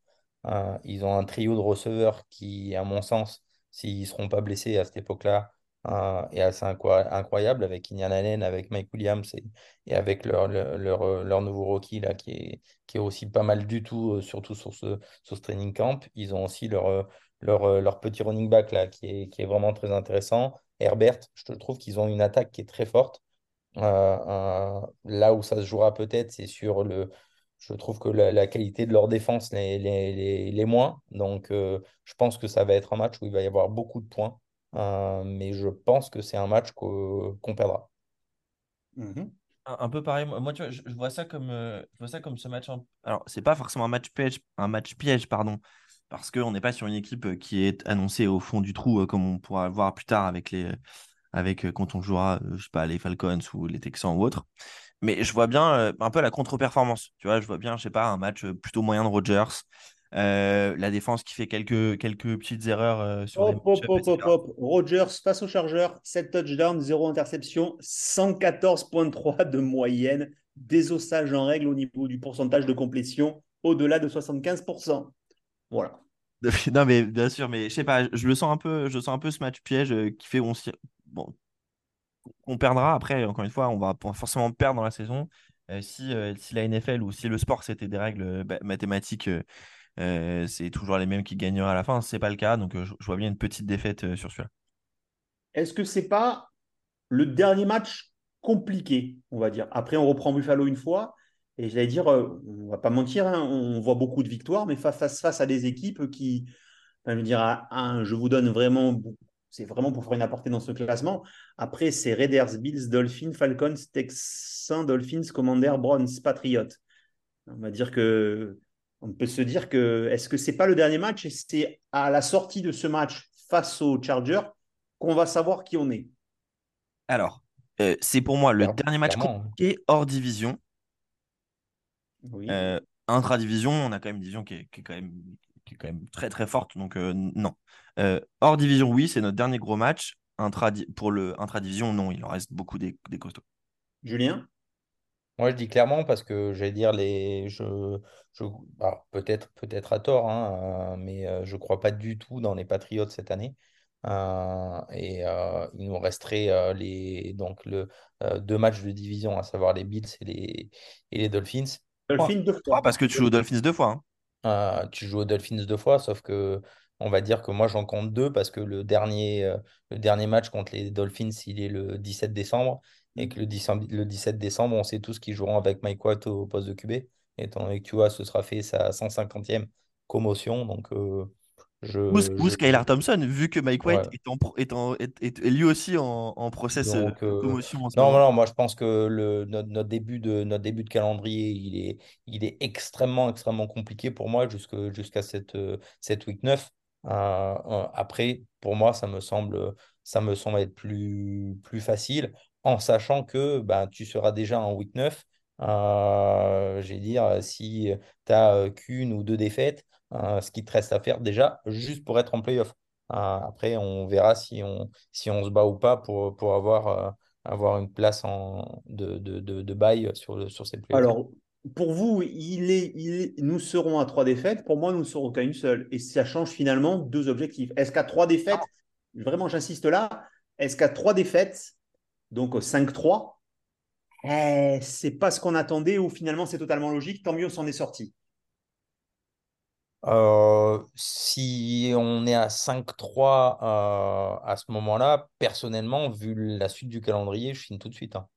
Euh, ils ont un trio de receveurs qui, à mon sens, s'ils ne seront pas blessés à cette époque-là, euh, est assez incroyable avec Indian Allen, avec Mike Williams et, et avec leur, leur, leur, leur, nouveau rookie là, qui, est, qui est aussi pas mal du tout, euh, surtout sur ce, sur ce training camp. Ils ont aussi leur, leur, leur petit running back là, qui, est, qui est vraiment très intéressant. Herbert, je trouve qu'ils ont une attaque qui est très forte. Euh, euh, là où ça se jouera peut-être, c'est sur le. Je trouve que la, qualité de leur défense les, les, les, les moins. Donc, euh, je pense que ça va être un match où il va y avoir beaucoup de points. Euh, mais je pense que c'est un match qu qu'on perdra.
Mmh.
un, peu pareil. Moi, tu vois, je, vois ça comme, je vois ça comme ce match. Alors, c'est pas forcément un match piège, un match piège, pardon, parce qu'on n'est pas sur une équipe qui est annoncée au fond du trou, comme on pourra le voir plus tard avec les, avec quand on jouera, je sais pas, les Falcons ou les Texans ou autres. Mais je vois bien un peu la contre-performance. Tu vois, je vois bien, je sais pas, un match plutôt moyen de Rodgers. La défense qui fait quelques, quelques petites erreurs sur
hop, hop, hop, hop, hop. Rodgers face aux Chargeurs, 7 touchdowns, 0 interception, 114.3 de moyenne, désossage en règle au niveau du pourcentage de complétion au-delà de 75%. Voilà.
Non, mais bien sûr, mais je sais pas, je le sens un peu, je sens un peu ce match piège qui fait on bon, on perdra. Après, encore une fois, on va forcément perdre dans la saison. Euh, si, euh, si la NFL ou si le sport c'était des règles euh, c'est toujours les mêmes qui gagneraient à la fin. Ce n'est pas le cas, donc je, vois bien une petite défaite sur celui-là.
Est-ce que c'est pas le dernier match compliqué, on va dire? Après, on reprend Buffalo une fois. Et j'allais dire, on va pas mentir, hein, on voit beaucoup de victoires, mais face, à des équipes qui, je veux dire, je vous donne vraiment c'est vraiment pour faire une apportée dans ce classement. Après, c'est Raiders, Bills, Dolphins, Falcons, Texans, Dolphins, Commander, Browns, Patriots. On va dire que on peut se dire que est-ce que c'est pas le dernier match et c'est à la sortie de ce match face aux Chargers qu'on va savoir qui on est?
Alors, euh, c'est pour moi le dernier match compliqué hors division. Oui. Euh, intra-division, on a quand même une division qui est, quand même, qui est quand même très très forte, donc euh, non. Euh, hors division, oui, c'est notre dernier gros match. pour le intra-division, non, il en reste beaucoup des, costauds.
Julien?
Moi, je dis clairement parce que j'allais dire les. Je, je... peut-être, peut-être à tort, hein, euh, mais euh, je ne crois pas du tout dans les Patriots cette année. et il nous resterait les, donc le, deux matchs de division, à savoir les Bills et les, et les Dolphins.
Dolphins deux fois.
parce que tu joues aux Dolphins deux fois.
Hein. tu joues aux Dolphins deux fois, sauf que on va dire que moi, j'en compte deux parce que le dernier, euh, le dernier match contre les Dolphins, il est le 17 décembre. Et que le, 17 décembre, on sait tous qu'ils joueront avec Mike White au poste de QB. Étant donné que tu vois, ce sera fait sa 150e commotion. Donc, euh, je,
ou, Skylar Thompson, vu que Mike White est, en, est, lui aussi en, en process euh, de commotion.
non, non, moi je pense que le, notre, début de, notre début de calendrier, il est, il est extrêmement, extrêmement compliqué pour moi jusqu'à cette, cette week 9. Euh, euh, après, pour moi, ça me semble, ça me semble être plus, plus facile en sachant que bah, tu seras déjà en week 9. Euh, j'ai dire, si tu as qu'une ou deux défaites, ce qui te reste à faire déjà, juste pour être en playoff. après, on verra si on, si on se bat ou pas pour, pour avoir, avoir une place en, de, de, de, bail sur, sur cette
playoffs. Alors, pour vous, il est, nous serons à trois défaites. Pour moi, nous ne serons qu'à une seule. Et ça change finalement deux objectifs. Est-ce qu'à trois défaites, vraiment j'insiste là, est-ce qu'à trois défaites, donc 5-3, eh, c'est pas ce qu'on attendait ou finalement c'est totalement logique, tant mieux on s'en est sorti.
Euh, si on est à 5-3 euh, à ce moment-là, personnellement, vu la suite du calendrier, je signe tout de suite. Hein.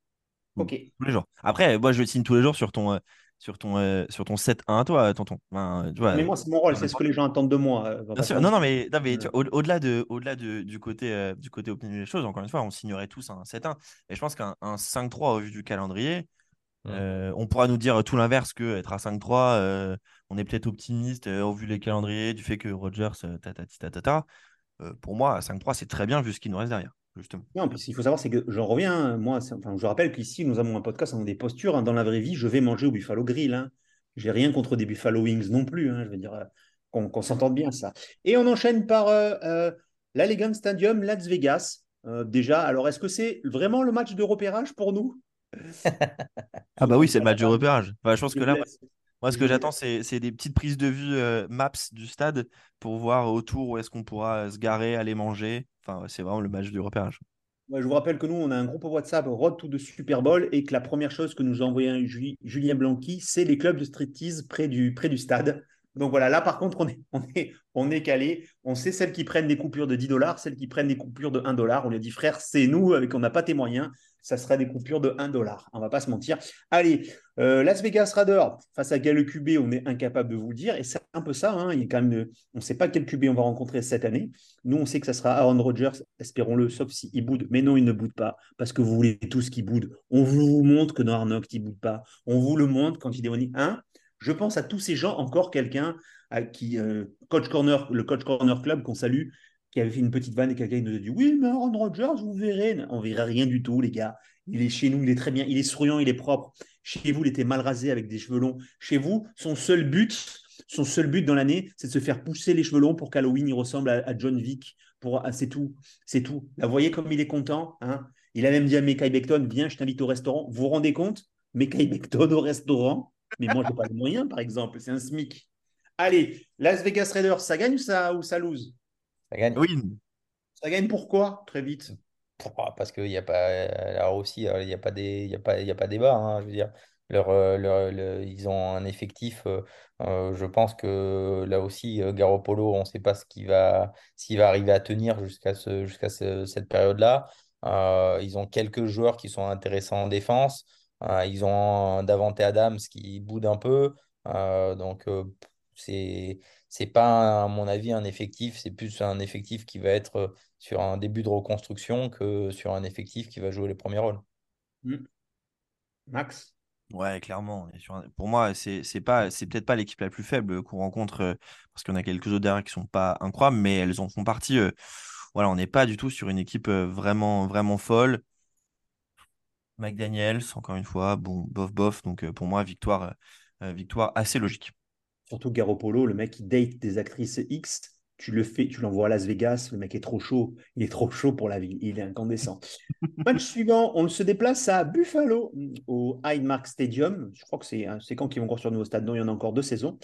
Ok.
Tous les jours. Après, moi, je signe tous les jours sur ton, euh, sur ton, euh, sur ton 7-1, toi, tonton.
tu vois, mais moi, c'est mon rôle, c'est ce que les gens attendent de moi.
Euh, non, non, mais, au-delà de, au -delà de, du côté, du côté obtenu des choses, encore une fois, on signerait tous un 7-1. Et je pense qu'un 5-3 au vu du calendrier, on pourra nous dire tout l'inverse que être à 5-3, on est peut-être optimiste au vu des calendriers, du fait que Rogers, ta, pour moi, 5-3, c'est très bien vu ce qui nous reste derrière justement.
Non, puis ce qu'il faut savoir, c'est que j'en reviens, moi, enfin, je rappelle qu'ici, nous avons un podcast, on a des postures. Hein. dans la vraie vie, je vais manger au Buffalo Grill. Hein. J'ai rien contre des Buffalo Wings non plus. Hein. Je veux dire, euh, qu'on s'entende bien, ça. Et on enchaîne par euh, euh l'Allegan Stadium, Las Vegas. Euh, déjà, alors, est-ce que c'est vraiment le match de repérage pour nous?
Ah, bah oui, c'est le match de repérage. je pense que là, moi, ce que j'attends, c'est des petites prises de vue maps du stade pour voir autour où est-ce qu'on pourra se garer, aller manger. Enfin, c'est vraiment le match du repérage.
je vous rappelle que nous, on a un groupe WhatsApp Road to the Super Bowl et que la première chose que nous a envoyé Julien Blanqui, c'est les clubs de striptease près du, près du stade. Donc voilà, là par contre, on est, est, est calé. On sait celles qui prennent des coupures de 10 dollars, celles qui prennent des coupures de 1 dollar. On lui a dit, frère, c'est nous, avec on n'a pas tes moyens. ça sera des coupures de 1 dollar. On va pas se mentir. Allez, euh, Las Vegas Raiders, face à quel QB, on est incapable de vous le dire. Et c'est un peu ça. Hein. Il quand même, on ne sait pas quel QB on va rencontrer cette année. Nous, on sait que ça sera Aaron Rodgers, espérons-le, sauf s'il boude. Mais non, il ne boude pas, parce que vous voulez tous qu'il boude. On vous montre que dans Arnold, il ne boude pas. On vous le montre quand il démonie. Hein? Je pense à tous ces gens, encore quelqu'un euh, coach corner, le coach corner club qu'on salue, qui avait fait une petite vanne et quelqu'un nous a dit Oui, mais Aaron Rodgers, vous verrez. On verra rien du tout, les gars. Il est chez nous, il est très bien, il est souriant, il est propre. Chez vous, il était mal rasé avec des cheveux longs. Chez vous, son seul but, son seul but dans l'année, c'est de se faire pousser les cheveux longs pour qu'Halloween il ressemble à, John Vick. Pour, ah, c'est tout, c'est tout. Là, vous voyez comme il est content. Hein il a même dit à Mekai Beckton Viens, je t'invite au restaurant. Vous vous rendez compte? Mekai Beckton au restaurant Mais moi, je n'ai pas de moyens, par exemple. C'est un SMIC. Allez, Las Vegas Raiders, ça gagne ou ça, ou ça lose?
Ça gagne.
Oui,
ça gagne pourquoi Très vite?
Parce qu'il n'y a pas. Alors aussi, il n'y a pas des, il y a pas, il y a pas débat. Hein, je veux dire, leur, leur, ils ont un effectif. Euh, je pense que là aussi, Garoppolo, on ne sait pas ce qui va, s'il va arriver à tenir jusqu'à ce, jusqu'à cette période-là. Euh, ils ont quelques joueurs qui sont intéressants en défense. Euh, ils ont Davante Adams qui boude un peu. donc, c'est c'est pas, à mon avis, un effectif, c'est plus un effectif qui va être euh, sur un début de reconstruction que sur un effectif qui va jouer les premiers rôles.
Hmm. Max?
Ouais, clairement. Pour moi, c'est c'est pas c'est peut-être pas l'équipe la plus faible qu'on rencontre euh, parce qu'on a quelques autres derrière qui sont pas incroyables, mais elles en font partie. Euh, voilà, on n'est pas du tout sur une équipe vraiment vraiment folle. McDaniels, encore une fois, bon, bof bof. Donc pour moi, victoire victoire assez logique.
Surtout Garoppolo, le mec qui date des actrices X, tu le fais, tu l'envoies à Las Vegas, le mec est trop chaud, il est trop chaud pour la ville, il est incandescent. Match suivant, on se déplace à Buffalo, au Highmark Stadium. Je crois que c'est hein, quand qu'ils vont construire un nouveau stade, non, il y en a encore deux saisons,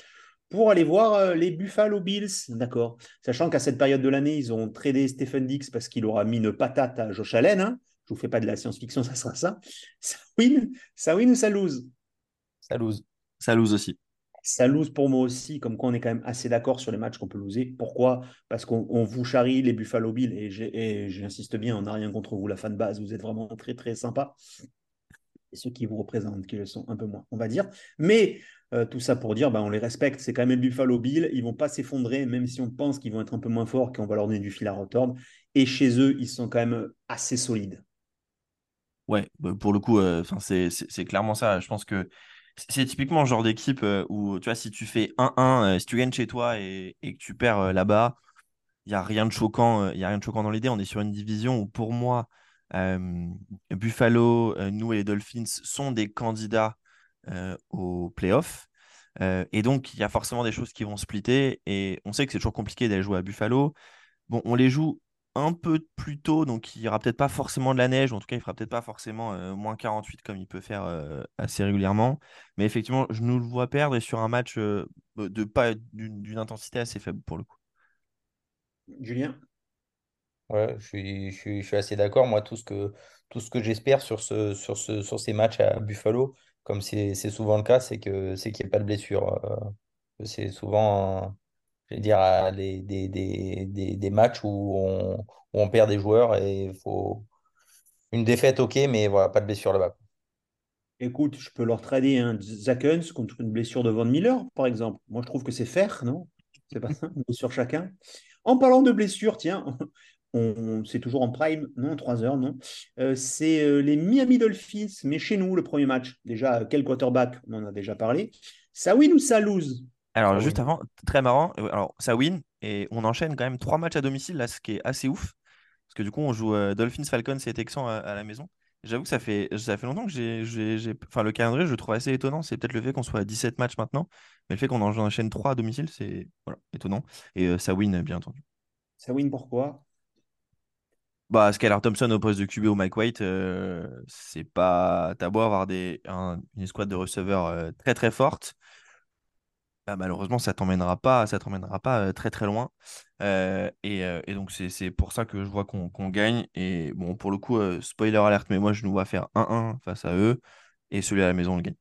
pour aller voir euh, les Buffalo Bills, d'accord. Sachant qu'à cette période de l'année, ils ont tradé Stephen Dix parce qu'il aura mis une patate à Josh Allen. Hein. Je vous fais pas de la science-fiction, ça sera ça. Ça win, ça win ou ça lose
Ça lose.
Ça lose aussi.
Ça lose pour moi aussi, comme quoi on est quand même assez d'accord sur les matchs qu'on peut loser. Pourquoi? Parce qu'on vous charrie les Buffalo Bills et j'insiste bien, on n'a rien contre vous, la fan base, vous êtes vraiment très très sympa. Et ceux qui vous représentent, qui le sont un peu moins, on va dire. Mais euh, tout ça pour dire, ben, on les respecte. C'est quand même les Buffalo Bills. Ils vont pas s'effondrer, même si on pense qu'ils vont être un peu moins forts, qu'on va leur donner du fil à retordre. Et chez eux, ils sont quand même assez solides.
Ouais, bah, pour le coup, euh, c'est clairement ça. Je pense que c'est typiquement le genre d'équipe euh, où, tu vois, si tu fais 1-1, euh, si tu gagnes chez toi et, que tu perds euh, là-bas, il n'y a rien de choquant, il y a rien de choquant dans l'idée. On est sur une division où, pour moi, Buffalo, nous et les Dolphins sont des candidats aux playoffs. et donc, il y a forcément des choses qui vont splitter. Et on sait que c'est toujours compliqué d'aller jouer à Buffalo. Bon, on les joue un peu plus tôt, donc il n'y aura peut-être pas forcément de la neige, en tout cas il fera peut-être pas forcément euh, moins 48 comme il peut faire euh, assez régulièrement. Mais effectivement, je nous le vois perdre et sur un match euh, de pas d'une intensité assez faible pour le coup.
Julien?
Ouais, je suis, je suis, assez d'accord. Moi, tout ce que, tout ce que j'espère sur, ce, sur, ce, sur ces matchs à Buffalo, comme c'est souvent le cas, c'est qu'il n'y ait pas de blessure. c'est souvent je vais dire, des, des, des, des, matchs où on, où on, perd des joueurs et faut une défaite, ok, mais voilà, pas de blessure là-bas.
Écoute, je peux leur trader un Zach contre une blessure de Von Miller, par exemple. Moi, je trouve que c'est faire, non? C'est pas ça, une blessure chacun. En parlant de blessures, tiens, c'est toujours en prime, non, 3 heures, non? Euh, c'est euh, les Miami Dolphins, mais chez nous, le premier match. Déjà, quel quarterback? On en a déjà parlé. Ça win ou ça lose
alors, juste avant, très marrant, euh, alors ça win et on enchaîne quand même trois matchs à domicile, là, ce qui est assez ouf. Parce que du coup, on joue euh, Dolphins, Falcons et Texans à, la maison. J'avoue que ça fait, ça fait longtemps que j'ai. Enfin, le calendrier, je le trouve assez étonnant. C'est peut-être le fait qu'on soit à 17 matchs maintenant, mais le fait qu'on en enchaîne trois à domicile, c'est voilà, étonnant. Et euh, ça win, bien entendu.
Ça win pourquoi
bah, Skylar Thompson au poste de QB ou Mike White, c'est pas. T'as beau avoir des, une escouade de receveurs très très forte. Bah, malheureusement, ça t'emmènera pas, ça t'emmènera pas très très loin. et, donc, c'est pour ça que je vois qu'on gagne. Et bon, pour le coup, spoiler alerte, mais moi, je nous vois faire 1-1 face à eux. Et celui à la maison, on le gagne.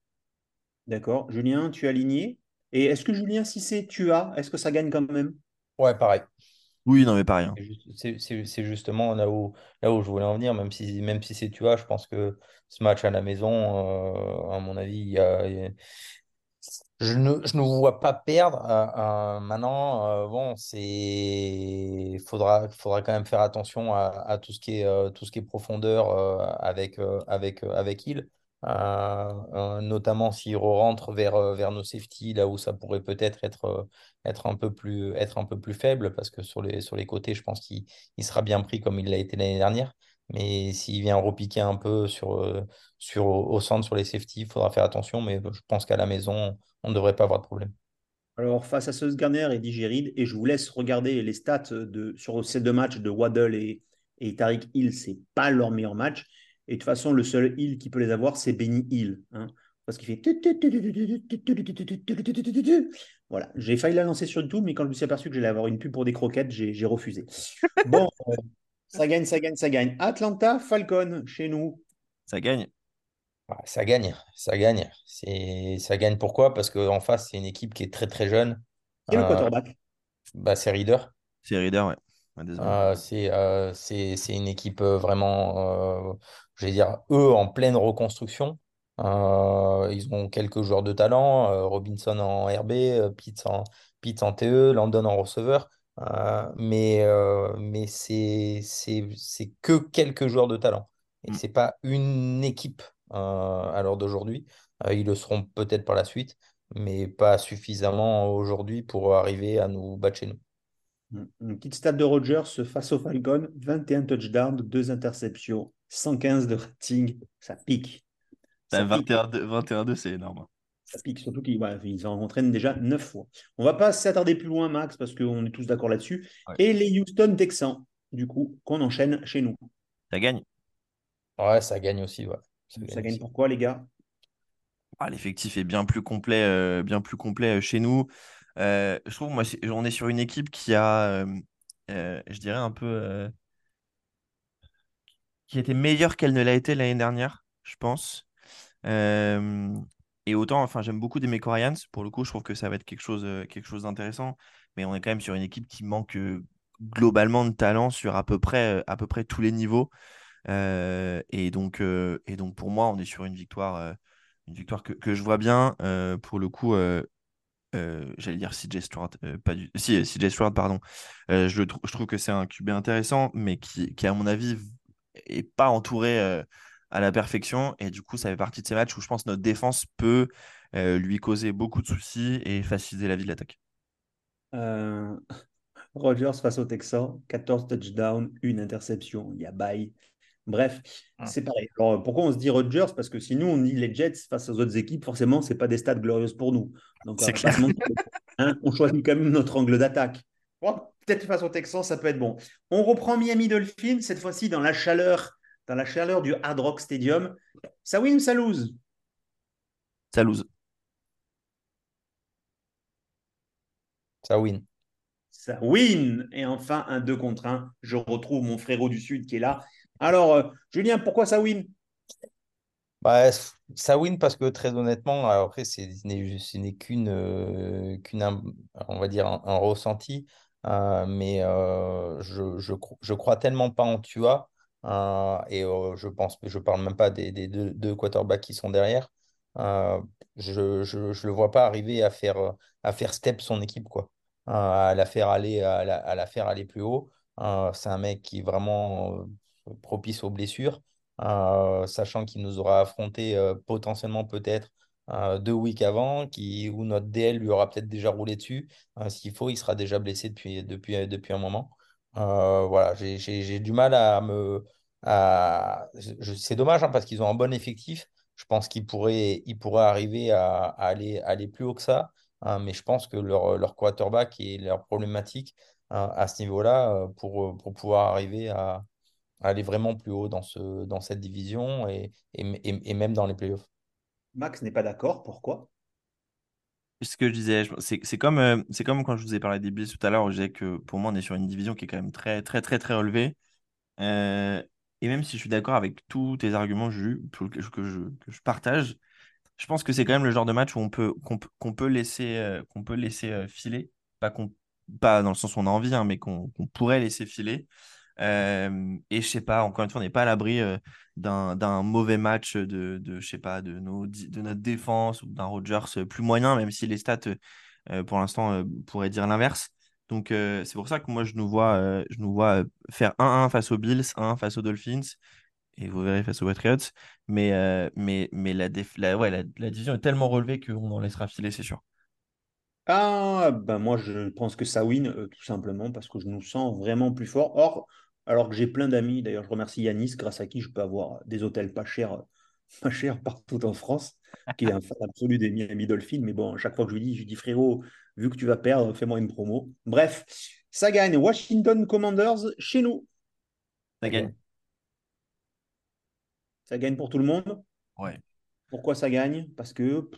D'accord. Julien, tu as aligné. Et est-ce que Julien, si c'est tu as, est-ce que ça gagne quand même?
Ouais, pareil.
Oui, non, mais pas rien.
C'est justement là où, là où je voulais en venir, même si, même si c'est, tu vois, je pense que ce match à la maison, euh, à mon avis, il y a, je ne, je ne vois pas perdre. Euh, euh, maintenant, euh, bon, c'est faudra, faudra quand même faire attention à, à tout ce qui est, euh, tout ce qui est profondeur avec, avec, avec il. Notamment s'il rentre vers, vers nos safety, là où ça pourrait peut-être être, être, un peu plus, être un peu plus faible, parce que sur les, sur les côtés, je pense qu'il il sera bien pris comme il l'a été l'année dernière. Mais s'il vient repiquer un peu sur, euh, sur, au centre, sur les safety, il faudra faire attention. Mais je pense qu'à la maison, on ne devrait pas avoir de problème.
Alors, face à Sauce Garner et Digérid, et je vous laisse regarder les stats de, sur ces deux matchs de Waddle et, et Tariq Hill, c'est pas leur meilleur match. Et de toute façon, le seul Hill qui peut les avoir, c'est Benny Hill. Hein, parce qu'il fait. Voilà, j'ai failli la lancer sur YouTube, mais quand je me suis aperçu que j'allais avoir une pub pour des croquettes, j'ai refusé. Bon, euh, ça gagne, ça gagne, ça gagne. Atlanta Falcon, chez nous.
Ça gagne.
Ça gagne, ça gagne. C'est, ça gagne pourquoi? Parce qu'en face, c'est une équipe qui est très très jeune.
Et le
Euh,
quarterback?
bah, c'est Reader.
C'est Reader, ouais.
Euh, c'est euh, c'est, c'est une équipe euh, vraiment, euh, je vais dire, eux en pleine reconstruction. Euh, ils ont quelques joueurs de talent, euh, Robinson en RB, euh, Pitts en, Pitts en TE, Landon en receveur. Euh, mais euh, mais c'est c'est c'est que quelques joueurs de talent. Et
Mm.
c'est pas une équipe euh, à l'heure d'aujourd'hui. Euh, ils le seront peut-être par la suite, mais pas suffisamment aujourd'hui pour arriver à nous battre chez nous.
Une petite stat de Rogers face au Falcon 21 touchdowns, 2 interceptions, 115 de rating. Ça pique.
T'as
Ça pique.
21-2, 21-2, c'est énorme.
Ça pique. Surtout qu'ils ils en entraînent déjà 9 fois. On va pas s'attarder plus loin, Max, parce qu'on est tous d'accord là-dessus.
Ouais.
Et les Houston Texans, du coup, qu'on enchaîne chez nous.
Ça gagne.
Ouais, ça gagne aussi, ouais. Ça
Ça
gagne
pourquoi, les gars?
Ah, l'effectif est bien plus complet, euh, bien plus complet euh, chez nous. Euh, je trouve, moi, on est sur une équipe qui a, euh, euh, je dirais, un peu, euh, qui était meilleure qu'elle ne l'a été l'année dernière, je pense. Euh, et autant, enfin, j'aime beaucoup des Ryans. Pour le coup, je trouve que ça va être quelque chose, euh, quelque chose d'intéressant. Mais on est quand même sur une équipe qui manque euh, globalement de talent sur à peu près, euh, à peu près tous les niveaux. Et donc, et donc, pour moi, on est sur une victoire, une victoire que, que je vois bien. Pour le coup, j'allais dire CJ euh, pas du... si, CJ Stroud, pardon. Je, je trouve que c'est un QB intéressant, mais qui, qui, à mon avis, est pas entouré à la perfection. Et du coup, ça fait partie de ces matchs où je pense que notre défense peut euh, lui causer beaucoup de soucis et faciliter la vie de l'attaque.
Euh, Rogers face aux Texans, 14 touchdowns, une interception. Il y a bail. Bref,
Ouais.
c'est pareil. Alors, pourquoi on se dit Rodgers? Parce que si nous, on dit les Jets face aux autres équipes, forcément, c'est pas des stats glorieuses pour nous. Donc, va pas
clair.
se mentir. Hein, on choisit quand même notre angle d'attaque. Bon, Peut-être face aux Texans, ça peut être bon. On reprend Miami Dolphins, cette fois-ci dans la chaleur, dans la chaleur du Hard Rock Stadium. Ça win ou ça lose
Ça lose.
Ça win.
Ça win. Et enfin, un 2 contre 1. Je retrouve mon frérot du Sud qui est là. Alors, euh, Julien, pourquoi ça win?
Bah, ça win parce que très honnêtement, après, ce n'est qu'une, euh, on va dire, un, un ressenti. euh, mais euh, je, je crois tellement pas en Tua. Euh, et euh, je pense, je parle même pas des, deux, quarterbacks qui sont derrière. euh, je, je, le vois pas arriver à faire, euh, à faire step son équipe, quoi. Euh, à la faire aller, à la, à la faire aller plus haut. C'est un mec qui est vraiment euh, propice aux blessures sachant qu'il nous aura affronté potentiellement peut-être deux weeks avant, qui, où notre DL lui aura peut-être déjà roulé dessus. S'il faut, il sera déjà blessé depuis, depuis, depuis un moment. Voilà, j'ai du mal à me... C'est dommage hein, parce qu'ils ont un bon effectif. Je pense qu'ils pourraient, ils pourraient arriver à, à aller, à aller plus haut que ça. hein, mais je pense que leur, leur quarterback et leur problématique hein, à ce niveau-là euh, pour, pour pouvoir arriver à, aller vraiment plus haut dans, ce, dans cette division et, et, et- et même dans les playoffs.
Max n'est pas d'accord. Pourquoi?
Ce que je disais, c'est comme, euh, c'est comme quand je vous ai parlé des Bills tout à l'heure, où je disais que pour moi, on est sur une division qui est quand même très, très, très, très relevée. Euh, et même si je suis d'accord avec tous tes arguments, que, je, partage, je pense que c'est quand même le genre de match où on peut, qu'on peut, laisser, euh, qu'on peut laisser euh, filer. Pas dans le sens où on a envie, hein, mais qu'on pourrait laisser filer. Euh, et je sais pas, encore une fois, on n'est pas à l'abri euh, d'un mauvais match de, je sais pas, de, notre défense ou d'un Rogers plus moyen, même si les stats, euh, pour l'instant, pourraient dire l'inverse. Donc, c'est pour ça que moi, je nous vois, je nous vois faire 1-1 face aux Bills, 1 face aux Dolphins, et vous verrez face aux Patriots. Mais, mais, mais la, la, ouais, la, division est tellement relevée qu'on en laissera filer, c'est sûr.
Ah, ben moi, je pense que ça win, tout simplement, parce que je nous sens vraiment plus fort. Or, alors que j'ai plein d'amis, d'ailleurs, je remercie Yanis, grâce à qui je peux avoir des hôtels pas chers, pas chers partout en France, qui est un fan absolu des Miami Dolphins. Mais bon, à chaque fois que je lui dis, je lui dis frérot, vu que tu vas perdre, fais-moi une promo. Bref, ça gagne. Washington Commanders chez nous.
Ça gagne.
Ça gagne pour tout le monde.
Ouais.
Pourquoi ça gagne? Parce que.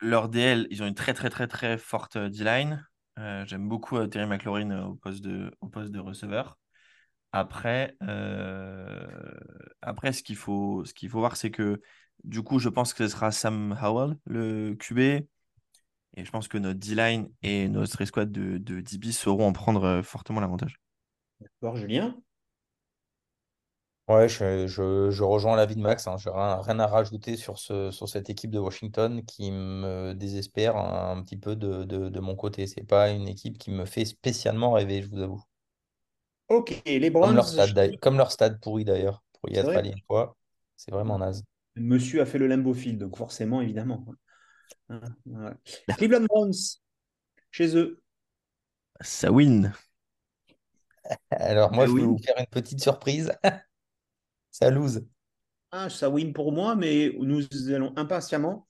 Leur DL, ils ont une très très très très forte D-line. Euh, j'aime beaucoup euh, Terry McLaurin euh, au poste de, au poste de receveur. Après, euh, après ce qu'il faut, ce qu'il faut voir, c'est que du coup, je pense que ce sera Sam Howell, le QB. Et je pense que notre D-line et notre escouade de, de DB sauront en prendre euh, fortement l'avantage.
D'accord, Julien?
Ouais, je, je, rejoins l'avis de Max. Hein. Je n'ai rien, à rajouter sur, ce, sur cette équipe de Washington qui me désespère un, petit peu de, de, de mon côté. Ce n'est pas une équipe qui me fait spécialement rêver, je vous avoue.
Ok, les Browns.
Comme leur stade, comme leur stade pourri d'ailleurs, pour y être allé une fois. C'est vraiment naze.
Monsieur a fait le Lambeau Field, donc forcément, évidemment. Hein, Cleveland Browns, chez eux.
Ça win.
Alors, moi, je vais vous faire une petite surprise. ça lose.
Ah, ça win pour moi, mais nous allons impatiemment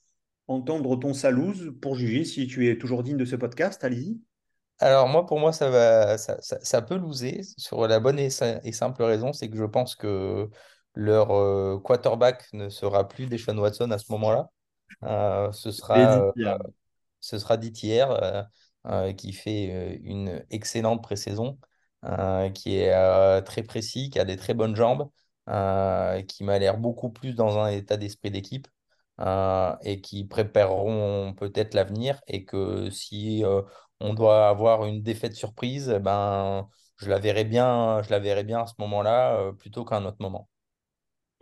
entendre ton salouse pour juger si tu es toujours digne de ce podcast. Allez-y.
Alors moi, pour moi, ça va, ça, ça, peut loser sur la bonne et, simple raison, c'est que je pense que leur euh, quarterback ne sera plus Deshaun Watson à ce moment-là. Euh, ce sera, euh, ce sera DTR qui fait une excellente pré-saison, qui est très précis, qui a des très bonnes jambes, qui m'a l'air beaucoup plus dans un état d'esprit d'équipe. et qui prépareront peut-être l'avenir et que si on doit avoir une défaite surprise, eh ben, je la verrai bien, je la verrai bien à ce moment-là euh, plutôt qu'à un autre moment.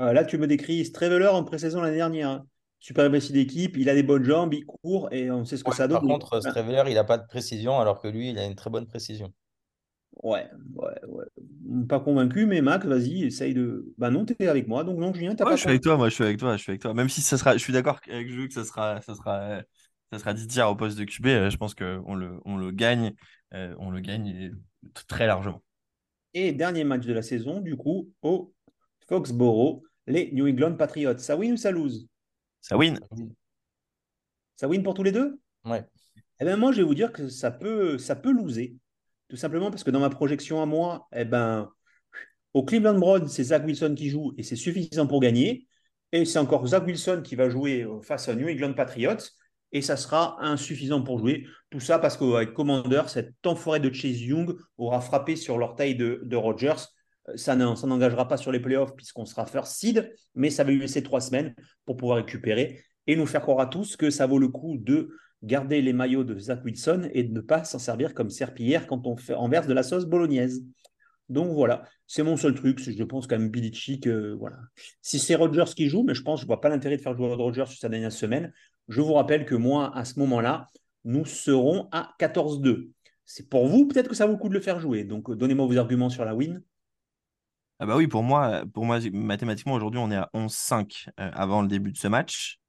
Euh, là, tu me décris Streveler en pré-saison l'année dernière. Super réussi d'équipe, il a des bonnes jambes, il court et on sait ce que ça donne.
Par contre, Streveler, il n'a pas de précision alors que lui, il a une très bonne précision.
Ouais, ouais, ouais. Pas convaincu, mais Mac, vas-y, essaye de. Bah non, t'es avec moi, donc non, Julien, t'as pas.
Je suis avec toi, moi, je suis avec toi, je suis avec toi. Même si ça sera, je suis d'accord avec Jules que ça sera, ça sera ça sera Didier au poste de QB, euh, je pense qu'on le, on le gagne, euh, on le gagne très largement.
Et dernier match de la saison, du coup, au Foxborough, les New England Patriots. Ça win ou ça lose
Ça win.
Ça win pour tous les deux?
Ouais.
Eh ben moi, je vais vous dire que ça peut, ça peut loser. Tout simplement parce que dans ma projection à moi, eh ben, au Cleveland Brown, c'est Zach Wilson qui joue et c'est suffisant pour gagner. Et c'est encore Zach Wilson qui va jouer face à New England Patriots et ça sera insuffisant pour jouer. Tout ça parce qu'avec Commander, cette enfoiré de Chase Young aura frappé sur l'orteil de, de Rodgers. Euh, ça n'engagera pas sur les playoffs puisqu'on sera first seed, mais ça va lui laisser trois semaines pour pouvoir récupérer et nous faire croire à tous que ça vaut le coup de garder les maillots de Zach Wilson et de ne pas s'en servir comme serpillière quand on fait, verse de la sauce bolognaise. Donc voilà, c'est mon seul truc. Je pense quand même Billy Chick, euh, voilà. Si c'est Rodgers qui joue, mais je pense, je vois pas l'intérêt de faire jouer Rodgers sur sa dernière semaine. Je vous rappelle que moi, à ce moment-là, nous serons à 14-2. C'est pour vous, peut-être que ça vaut le coup de le faire jouer. Donc, euh, donnez-moi vos arguments sur la win.
Ah bah oui, pour moi, pour moi mathématiquement, aujourd'hui, on est à 11-5 euh, avant le début de ce match.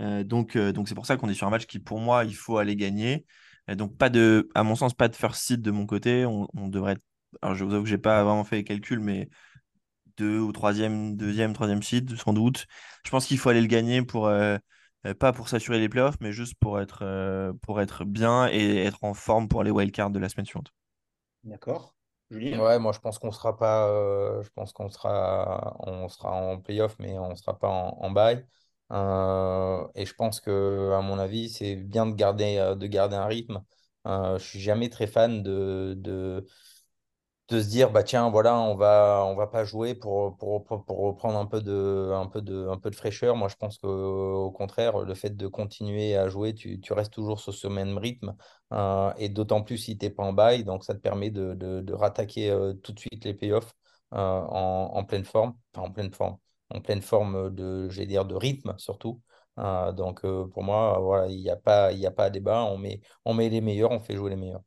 Euh, donc, donc c'est pour ça qu'on est sur un match qui, pour moi, il faut aller gagner. donc, pas de, à mon sens, pas de first seed de mon côté. On, devrait alors je vous avoue que j'ai pas vraiment fait les calculs, mais deux ou troisième, deuxième, troisième seed, sans doute. Je pense qu'il faut aller le gagner pour, euh, pas pour s'assurer les playoffs, mais juste pour être, euh, pour être bien et être en forme pour les wildcards de la semaine suivante.
D'accord.
Ouais, moi je pense qu'on sera pas, euh, je pense qu'on sera, on sera en playoff, mais on sera pas en, bail. et je pense que, à mon avis, c'est bien de garder, de garder un rythme. je suis jamais très fan de, de de se dire bah tiens voilà on va on va pas jouer pour, pour, pour reprendre un peu de un peu de un peu de fraîcheur. Moi je pense qu'au contraire le fait de continuer à jouer tu, tu restes toujours sur ce même rythme euh, et d'autant plus si tu n'es pas en bail. Donc ça te permet de, de, de rattaquer euh, tout de suite les payoffs euh, en, en, pleine forme enfin, en pleine forme en pleine forme de j'ai dire de rythme surtout. Donc pour moi voilà il n'y a pas il y a pas à débat. On met on met les meilleurs on fait jouer les meilleurs.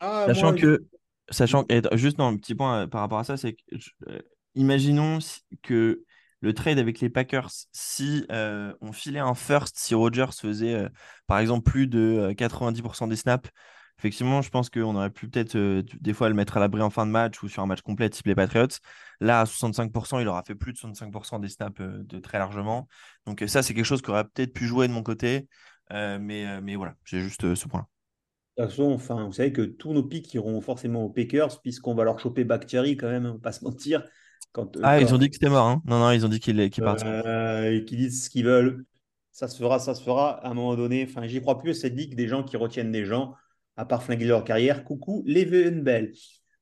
Ah, sachant que Sachant que, juste un petit point euh, par rapport à ça, c'est que euh, imaginons que le trade avec les Packers, si euh, on filait un first, si Rogers faisait par exemple plus de 90% des snaps, effectivement, je pense qu'on aurait pu peut-être des fois le mettre à l'abri en fin de match ou sur un match complet type les Patriots. Là, à 65%, il aura fait plus de 65% des snaps de très largement. Donc ça, c'est quelque chose qui aurait peut-être pu jouer de mon côté. mais, mais voilà, j'ai juste ce point-là.
De toute façon, enfin, vous savez que tous nos pics iront forcément aux Packers, puisqu'on va leur choper Bacteri quand même, on va pas se mentir.
Quand, euh, ah, ils ont dit que c'était mort. Hein non, non, ils ont dit qu'ils partent.
Euh, et qu'ils disent ce qu'ils veulent. Ça se fera, ça se fera à un moment donné. Enfin, j'y crois plus à cette ligue des gens qui retiennent des gens, à part flinguer leur carrière. Coucou, les Bell.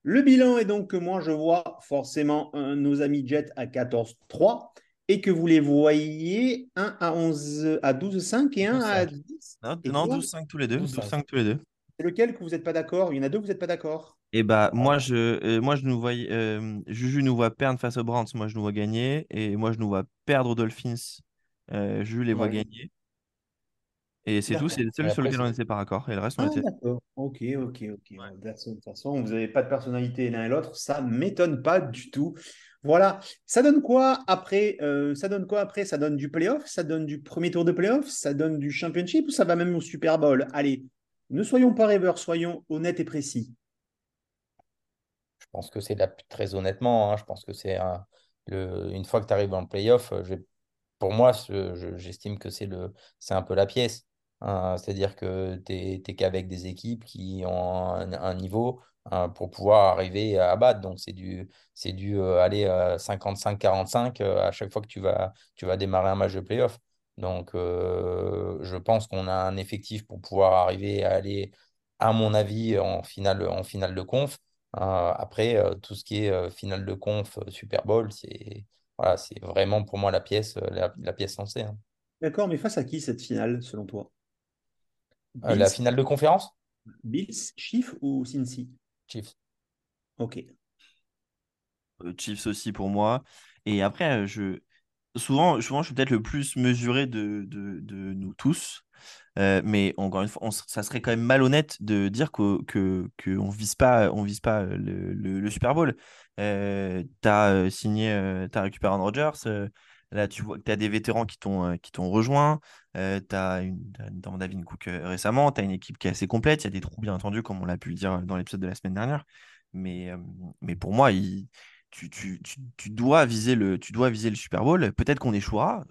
Le bilan est donc que moi, je vois forcément nos amis Jets à 14-3 et que vous les voyez 1 à 11 à 12-5 et 1 à 10.
Non, 12-5 tous les deux. 12-5 tous les deux.
C'est lequel que vous n'êtes pas d'accord? Il y en a deux, vous n'êtes pas d'accord?
Eh bah, moi, je, euh, moi, je nous vois, euh, Juju nous voit perdre face aux Brands, moi, je nous vois gagner. Et moi, je nous vois perdre aux Dolphins. Euh, Juju les voit gagner. Et c'est tout, c'est le seul sur lequel on n'était pas d'accord. Et le reste, on ah, était.
D'accord, ok, ok, ok. De toute façon, vous n'avez pas de personnalité l'un et l'autre, ça m'étonne pas du tout. Voilà. Ça donne quoi après euh, Ça donne quoi après? Ça donne du playoff? Ça donne du premier tour de playoff? Ça donne du championship? Ou ça va même au Super Bowl? Allez, ne soyons pas rêveurs, soyons honnêtes et précis.
Je pense que c'est très honnêtement, hein, je pense que c'est une fois que tu arrives en playoff, euh, pour moi, j'estime que c'est un peu la pièce. Hein. C'est-à-dire que tu n'es qu'avec des équipes qui ont un, niveau hein, pour pouvoir arriver à battre. Donc, c'est du, du euh, aller 55-45 euh, à chaque fois que tu vas, tu vas démarrer un match de playoff. Donc, euh, je pense qu'on a un effectif pour pouvoir arriver à aller, à mon avis, en finale, en finale de conf. Euh, après, euh, tout ce qui est finale de conf, Super Bowl, c'est voilà, c'est vraiment pour moi la pièce, la, pièce censée. Hein.
D'accord, mais face à qui cette finale, selon toi?
La finale de conférence?
Bills, Chiefs ou Cincy?
Chiefs.
Ok.
Chiefs aussi pour moi. Et après, je, souvent, souvent, je suis peut-être le plus mesuré de, de, nous tous. Euh, mais encore une fois, ça serait quand même malhonnête de dire qu'on que, que on vise pas, vise pas le, Super Bowl. Euh, tu as euh, signé, euh, tu récupéré Aaron Rodgers. là, tu vois tu as des vétérans qui t'ont rejoint. tu as, une, as David Cook récemment. Tu as une équipe qui est assez complète. Il y a des trous, bien entendu, comme on l'a pu le dire dans l'épisode de la semaine dernière. Mais, mais pour moi, il tu, dois viser le, tu dois viser le Super Bowl. Peut-être qu'on échouera,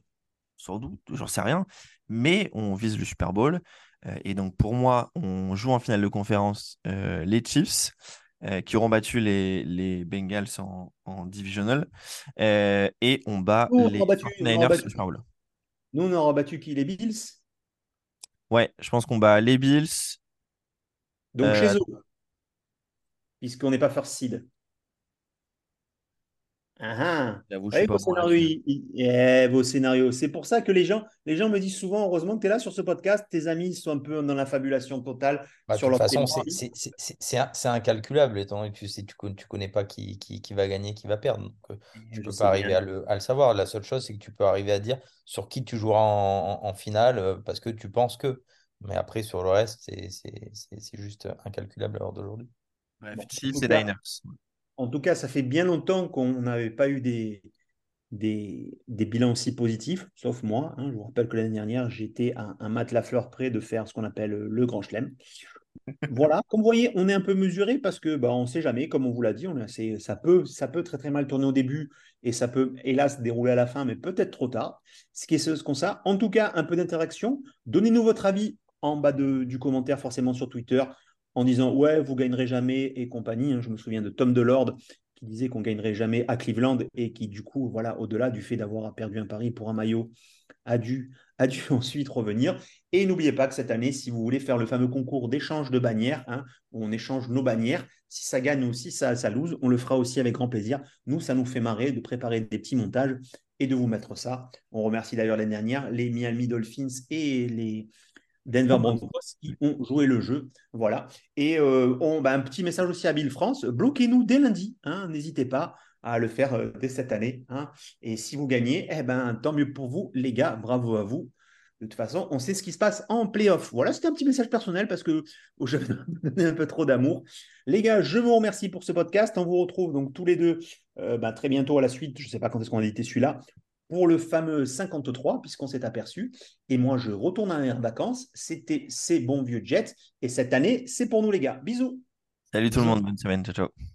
sans doute, j'en sais rien, mais on vise le Super Bowl. Euh, et donc, pour moi, on joue en finale de conférence euh, les Chiefs. Euh, qui auront battu les, les Bengals en, en divisional et on bat les 49ers au Super Bowl.
Nous, on aura battu qui Les Bills?
Ouais, je pense qu'on bat les Bills.
Donc chez eux, puisqu'on n'est pas first seed. Ah, ah. vos, scénarios, C'est pour ça que les gens, les gens me disent souvent, heureusement que tu es là sur ce podcast, tes amis sont un peu dans la fabulation totale.
Bah, sur de toute façon, c'est incalculable, étant donné que tu ne tu, tu connais pas qui, qui, qui, va gagner, qui va perdre. Donc, euh, tu ne peux pas arriver à le, à le, savoir. La seule chose, c'est que tu peux arriver à dire sur qui tu joueras en, en, finale euh, parce que tu penses que. Mais après, sur le reste, c'est juste incalculable à l'heure d'aujourd'hui.
Bref, Chiefs et Niners.
En tout cas, ça fait bien longtemps qu'on n'avait pas eu des, des, bilans aussi positifs, sauf moi. Hein. Je vous rappelle que l'année dernière, j'étais à un mat fleur près de faire ce qu'on appelle le grand chelem. voilà, comme vous voyez, on est un peu mesuré parce que bah, on ne sait jamais, comme on vous l'a dit, on ça, peut, ça peut très très mal tourner au début et ça peut hélas dérouler à la fin, mais peut-être trop tard. Ce qui est ce qu'on ça. En tout cas, un peu d'interaction. Donnez-nous votre avis en bas du commentaire, forcément sur Twitter en disant ouais, vous gagnerez jamais et compagnie. Hein. Je me souviens de Tom Delord qui disait qu'on gagnerait jamais à Cleveland et qui, du coup, voilà, au-delà du fait d'avoir perdu un pari pour un maillot, a dû, ensuite revenir. Et n'oubliez pas que cette année, si vous voulez faire le fameux concours d'échange de bannières, hein, où on échange nos bannières, si ça gagne ou si ça, ça lose, on le fera aussi avec grand plaisir. Nous, ça nous fait marrer de préparer des petits montages et de vous mettre ça. On remercie d'ailleurs l'année dernière les Miami Dolphins et les Denver Broncos qui ont joué le jeu. Voilà. Et euh, on, bah, un petit message aussi à Bill France. Bloquez-nous dès lundi. Hein, N'hésitez pas à le faire euh, dès cette année. Hein. Et si vous gagnez, eh ben, tant mieux pour vous, les gars. Bravo à vous. De toute façon, on sait ce qui se passe en playoff. Voilà, c'était un petit message personnel parce que je donné un peu trop d'amour. Les gars, je vous remercie pour ce podcast. On vous retrouve donc tous les deux euh, bah, très bientôt à la suite. Je ne sais pas quand est-ce qu'on a été celui-là pour le fameux 53, puisqu'on s'est aperçu. Et moi, je retourne à mes vacances. C'était ces bons vieux Jets. Et cette année, c'est pour nous, les gars. Bisous.
Salut tout le monde. Bonne semaine. Ciao, ciao.